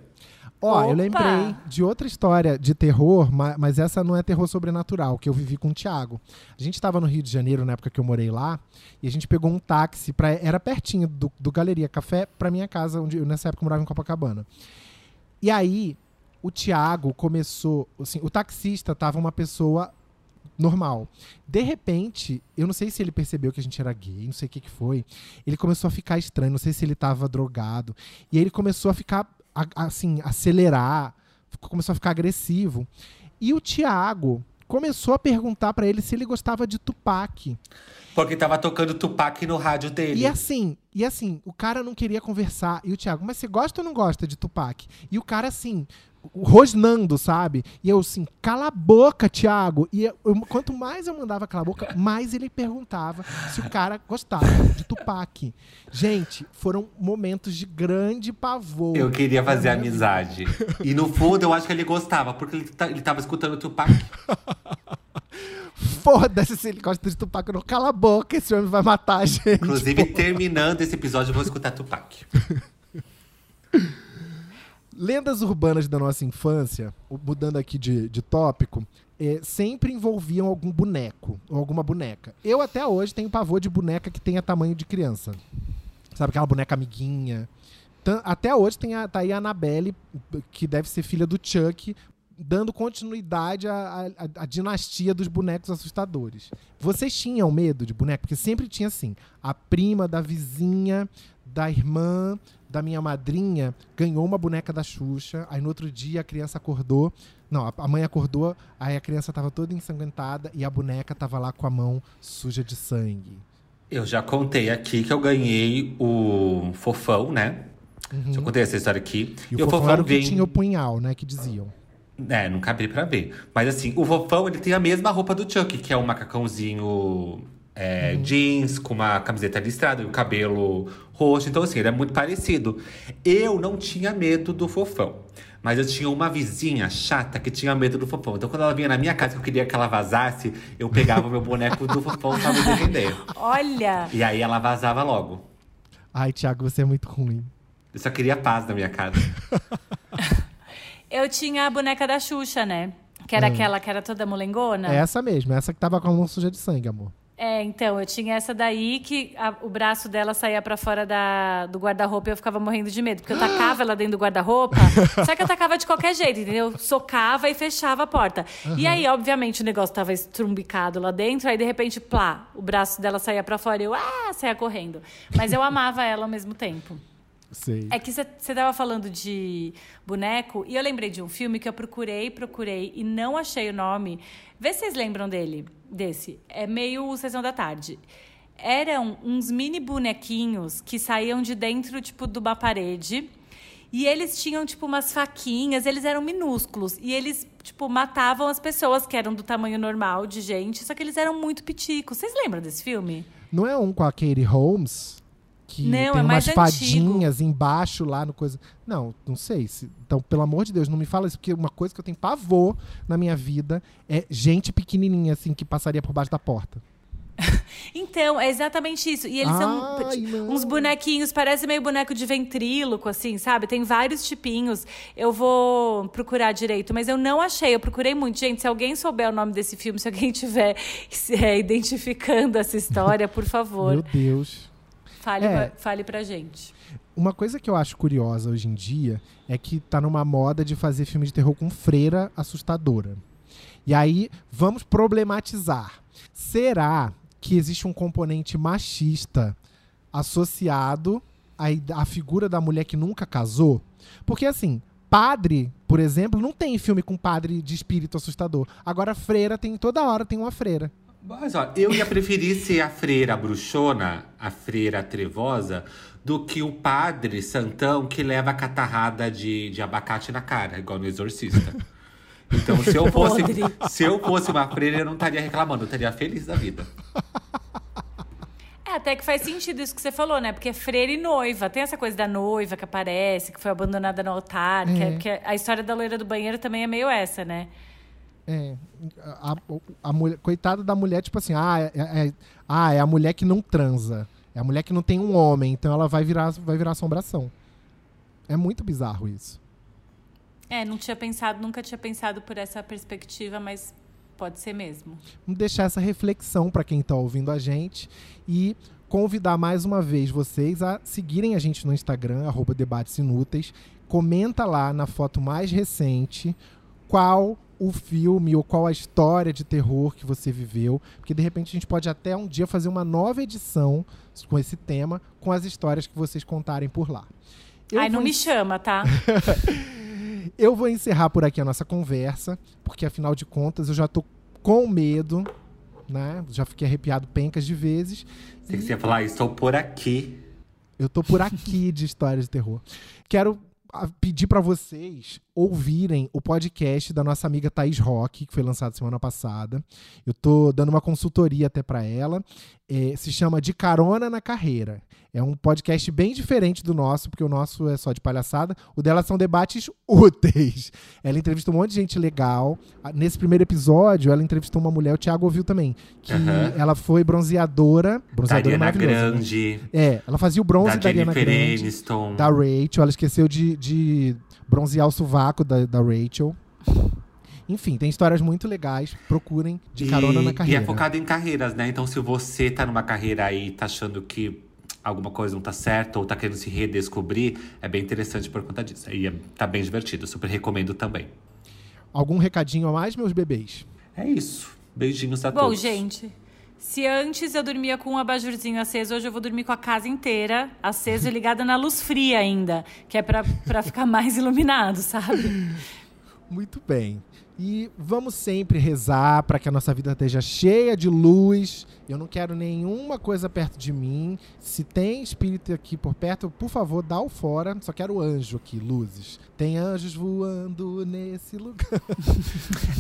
Ó, eu Opa! lembrei de outra história de terror, ma- mas essa não é terror sobrenatural, que eu vivi com o Thiago. A gente tava no Rio de Janeiro na época que eu morei lá, e a gente pegou um táxi, pra, era pertinho do, do Galeria Café, pra minha casa, onde eu nessa época morava em Copacabana. E aí, o Thiago começou, assim, o taxista tava uma pessoa normal. De repente, eu não sei se ele percebeu que a gente era gay, não sei o que que foi. Ele começou a ficar estranho, não sei se ele tava drogado. E aí ele começou a ficar, assim, acelerar, começou a ficar agressivo. E o Thiago começou a perguntar pra ele se ele gostava de Tupac. Porque tava tocando Tupac no rádio dele. E assim, e assim, o cara não queria conversar. E o Thiago, mas você gosta ou não gosta de Tupac? E o cara, assim, rosnando, sabe? E eu, assim, cala a boca, Thiago. E eu- eu- quanto mais eu mandava cala a boca, mais ele perguntava se o cara gostava de Tupac. Gente, foram momentos de grande pavor. Eu queria fazer amizade. E no fundo, eu acho que ele gostava, porque ele, tá- ele tava escutando Tupac. Foda-se se ele gosta de Tupac ou não. Cala a boca, esse homem vai matar a gente. Inclusive, terminando esse episódio, eu vou escutar Tupac. Lendas urbanas da nossa infância, mudando aqui de, de tópico, é, sempre envolviam algum boneco ou alguma boneca. Eu até hoje tenho pavor de boneca que tenha tamanho de criança. Sabe aquela boneca amiguinha? Até hoje tem a, tá aí a Annabelle, que deve ser filha do Chuck, dando continuidade à, à- à dinastia dos bonecos assustadores. Vocês tinham medo de boneco? Porque sempre tinha assim: a prima da vizinha, da irmã, da minha madrinha ganhou uma boneca da Xuxa. Aí no outro dia a criança acordou. Não, a- a mãe acordou, aí a criança tava toda ensanguentada e a boneca tava lá com a mão suja de sangue. Eu já contei aqui que eu ganhei o fofão, né? Já contei essa história aqui. Uhum. E o fofão era o que vem- tinha o punhal, né? Que diziam. É, nunca abri pra ver. Mas assim, o fofão, ele tem a mesma roupa do Chuck, que é um macacãozinho é, Uhum. jeans, com uma camiseta listrada e o cabelo roxo. Então assim, ele é muito parecido. Eu não tinha medo do fofão. Mas eu tinha uma vizinha chata que tinha medo do fofão. Então quando ela vinha na minha casa que eu queria que ela vazasse, eu pegava o meu boneco do fofão pra me defender. Olha, E aí ela vazava logo. Ai, Thiago, você é muito ruim. Eu só queria paz na minha casa. eu tinha a boneca da Xuxa, né? Que era aquela que era toda molengona. É essa mesmo, essa que tava com a mão suja de sangue, amor. É, então, eu tinha essa daí que a- o braço dela saía pra fora da, do guarda-roupa e eu ficava morrendo de medo. Porque eu tacava ela dentro do guarda-roupa, só que eu tacava de qualquer jeito, entendeu? Socava e fechava a porta. E aí, obviamente, o negócio tava estrumbicado lá dentro, aí de repente, plá, o braço dela saía pra fora e eu, ah, saía correndo. Mas eu amava ela ao mesmo tempo. Sei. É que você tava falando de boneco e eu lembrei de um filme que eu procurei, procurei e não achei o nome. Vê se vocês lembram dele, desse. É meio Sessão da Tarde. Eram uns mini bonequinhos que saíam de dentro, tipo, de uma parede. E eles tinham, tipo, umas faquinhas, eles eram minúsculos. E eles, tipo, matavam as pessoas que eram do tamanho normal de gente, só que eles eram muito piticos. Vocês lembram desse filme? Não é um com a Katie Holmes? Que Não, tem é umas fadinhas embaixo lá no coisa. Não, não sei. se- Então, pelo amor de Deus, não me fala isso, porque uma coisa que eu tenho pavor na minha vida é gente pequenininha, assim, que passaria por baixo da porta. Então, é exatamente isso. E eles são Ai, tipo, não. uns bonequinhos, parece meio boneco de ventríloco, assim, sabe? Tem vários tipinhos. Eu vou procurar direito, mas eu não achei. Eu procurei muito. Gente, se alguém souber o nome desse filme, se alguém tiver é, identificando essa história, por favor, Meu Deus. Fale, É. pra, fale pra gente. Uma coisa que eu acho curiosa hoje em dia é que tá numa moda de fazer filme de terror com freira assustadora. E aí, vamos problematizar. Será que existe um componente machista associado à, à figura da mulher que nunca casou? Porque, assim, padre, por exemplo, não tem filme com padre de espírito assustador. Agora, freira tem toda hora tem uma freira. Mas, ó, eu ia preferir ser a freira bruxona, a freira trevosa, do que o padre santão que leva a catarrada de, de abacate na cara, igual no Exorcista. Então, se eu fosse, Podre. se eu fosse uma freira, eu não estaria reclamando, eu estaria feliz da vida. É, até que faz sentido isso que você falou, né? Porque é freira e noiva. Tem essa coisa da noiva que aparece, que foi abandonada no altar. Que, é, É. que é- a história da loira do banheiro também é meio essa, né? É, a, a- mulher, coitada da mulher, tipo assim, ah é, é- ah, é a mulher que não transa. É a mulher que não tem um homem, então ela vai virar, vai virar assombração. É muito bizarro isso. É, não tinha pensado, nunca tinha pensado por essa perspectiva, mas pode ser mesmo. Vamos deixar essa reflexão para quem tá ouvindo a gente e convidar mais uma vez vocês a seguirem a gente no Instagram, arroba Debates Inúteis. Comenta lá na foto mais recente qual o filme ou qual a história de terror que você viveu, porque de repente a gente pode até um dia fazer uma nova edição com esse tema, com as histórias que vocês contarem por lá. Eu Ai, não me chama, tá? eu vou encerrar por aqui a nossa conversa, porque afinal de contas eu já tô com medo, né? Já fiquei arrepiado pencas de vezes. Tem que você ia falar, "Ah, estou por aqui. Eu tô por aqui de histórias de terror. Quero pedir pra vocês ouvirem o podcast da nossa amiga Thaís Roque, que foi lançado semana passada. Eu tô dando uma consultoria até pra ela. É, se chama De Carona na Carreira. É um podcast bem diferente do nosso, porque o nosso é só de palhaçada. O dela são debates úteis. Ela entrevistou um monte de gente legal. Nesse primeiro episódio, ela entrevistou uma mulher, o Thiago ouviu também, que Aham. ela foi bronzeadora. Da Bronzeadora Ariana maravilhosa. né? Grande, É, ela fazia o bronze da da, Ariana Grande, Aniston. da Rachel. Ela esqueceu de, de bronzear o sovaco da, da Rachel. Enfim, tem histórias muito legais. Procurem de carona e, na carreira. E é focado em carreiras, né? Então, se você tá numa carreira aí tá achando que alguma coisa não tá certa ou tá querendo se redescobrir, é bem interessante por conta disso. E é, tá bem divertido, super recomendo também. Algum recadinho a mais, meus bebês? É isso. Beijinhos a Bom, todos. gente, se antes eu dormia com um abajurzinho aceso, hoje eu vou dormir com a casa inteira acesa e ligada na luz fria ainda, que é pra, pra ficar mais iluminado, sabe? Muito bem. E vamos sempre rezar para que a nossa vida esteja cheia de luz. Eu não quero nenhuma coisa perto de mim. Se tem espírito aqui por perto, por favor, dá o fora. Só quero anjo aqui, luzes. Tem anjos voando nesse lugar.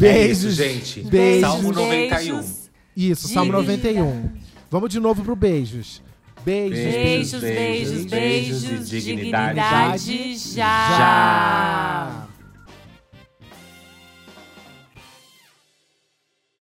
É isso, Beijos, gente. Beijos. Salmo 91. Beijos, Isso, Salmo Dignidade. 91. Vamos de novo pro beijos. Beijos. beijos, beijos, beijos, beijos, beijos e dignidade, dignidade já.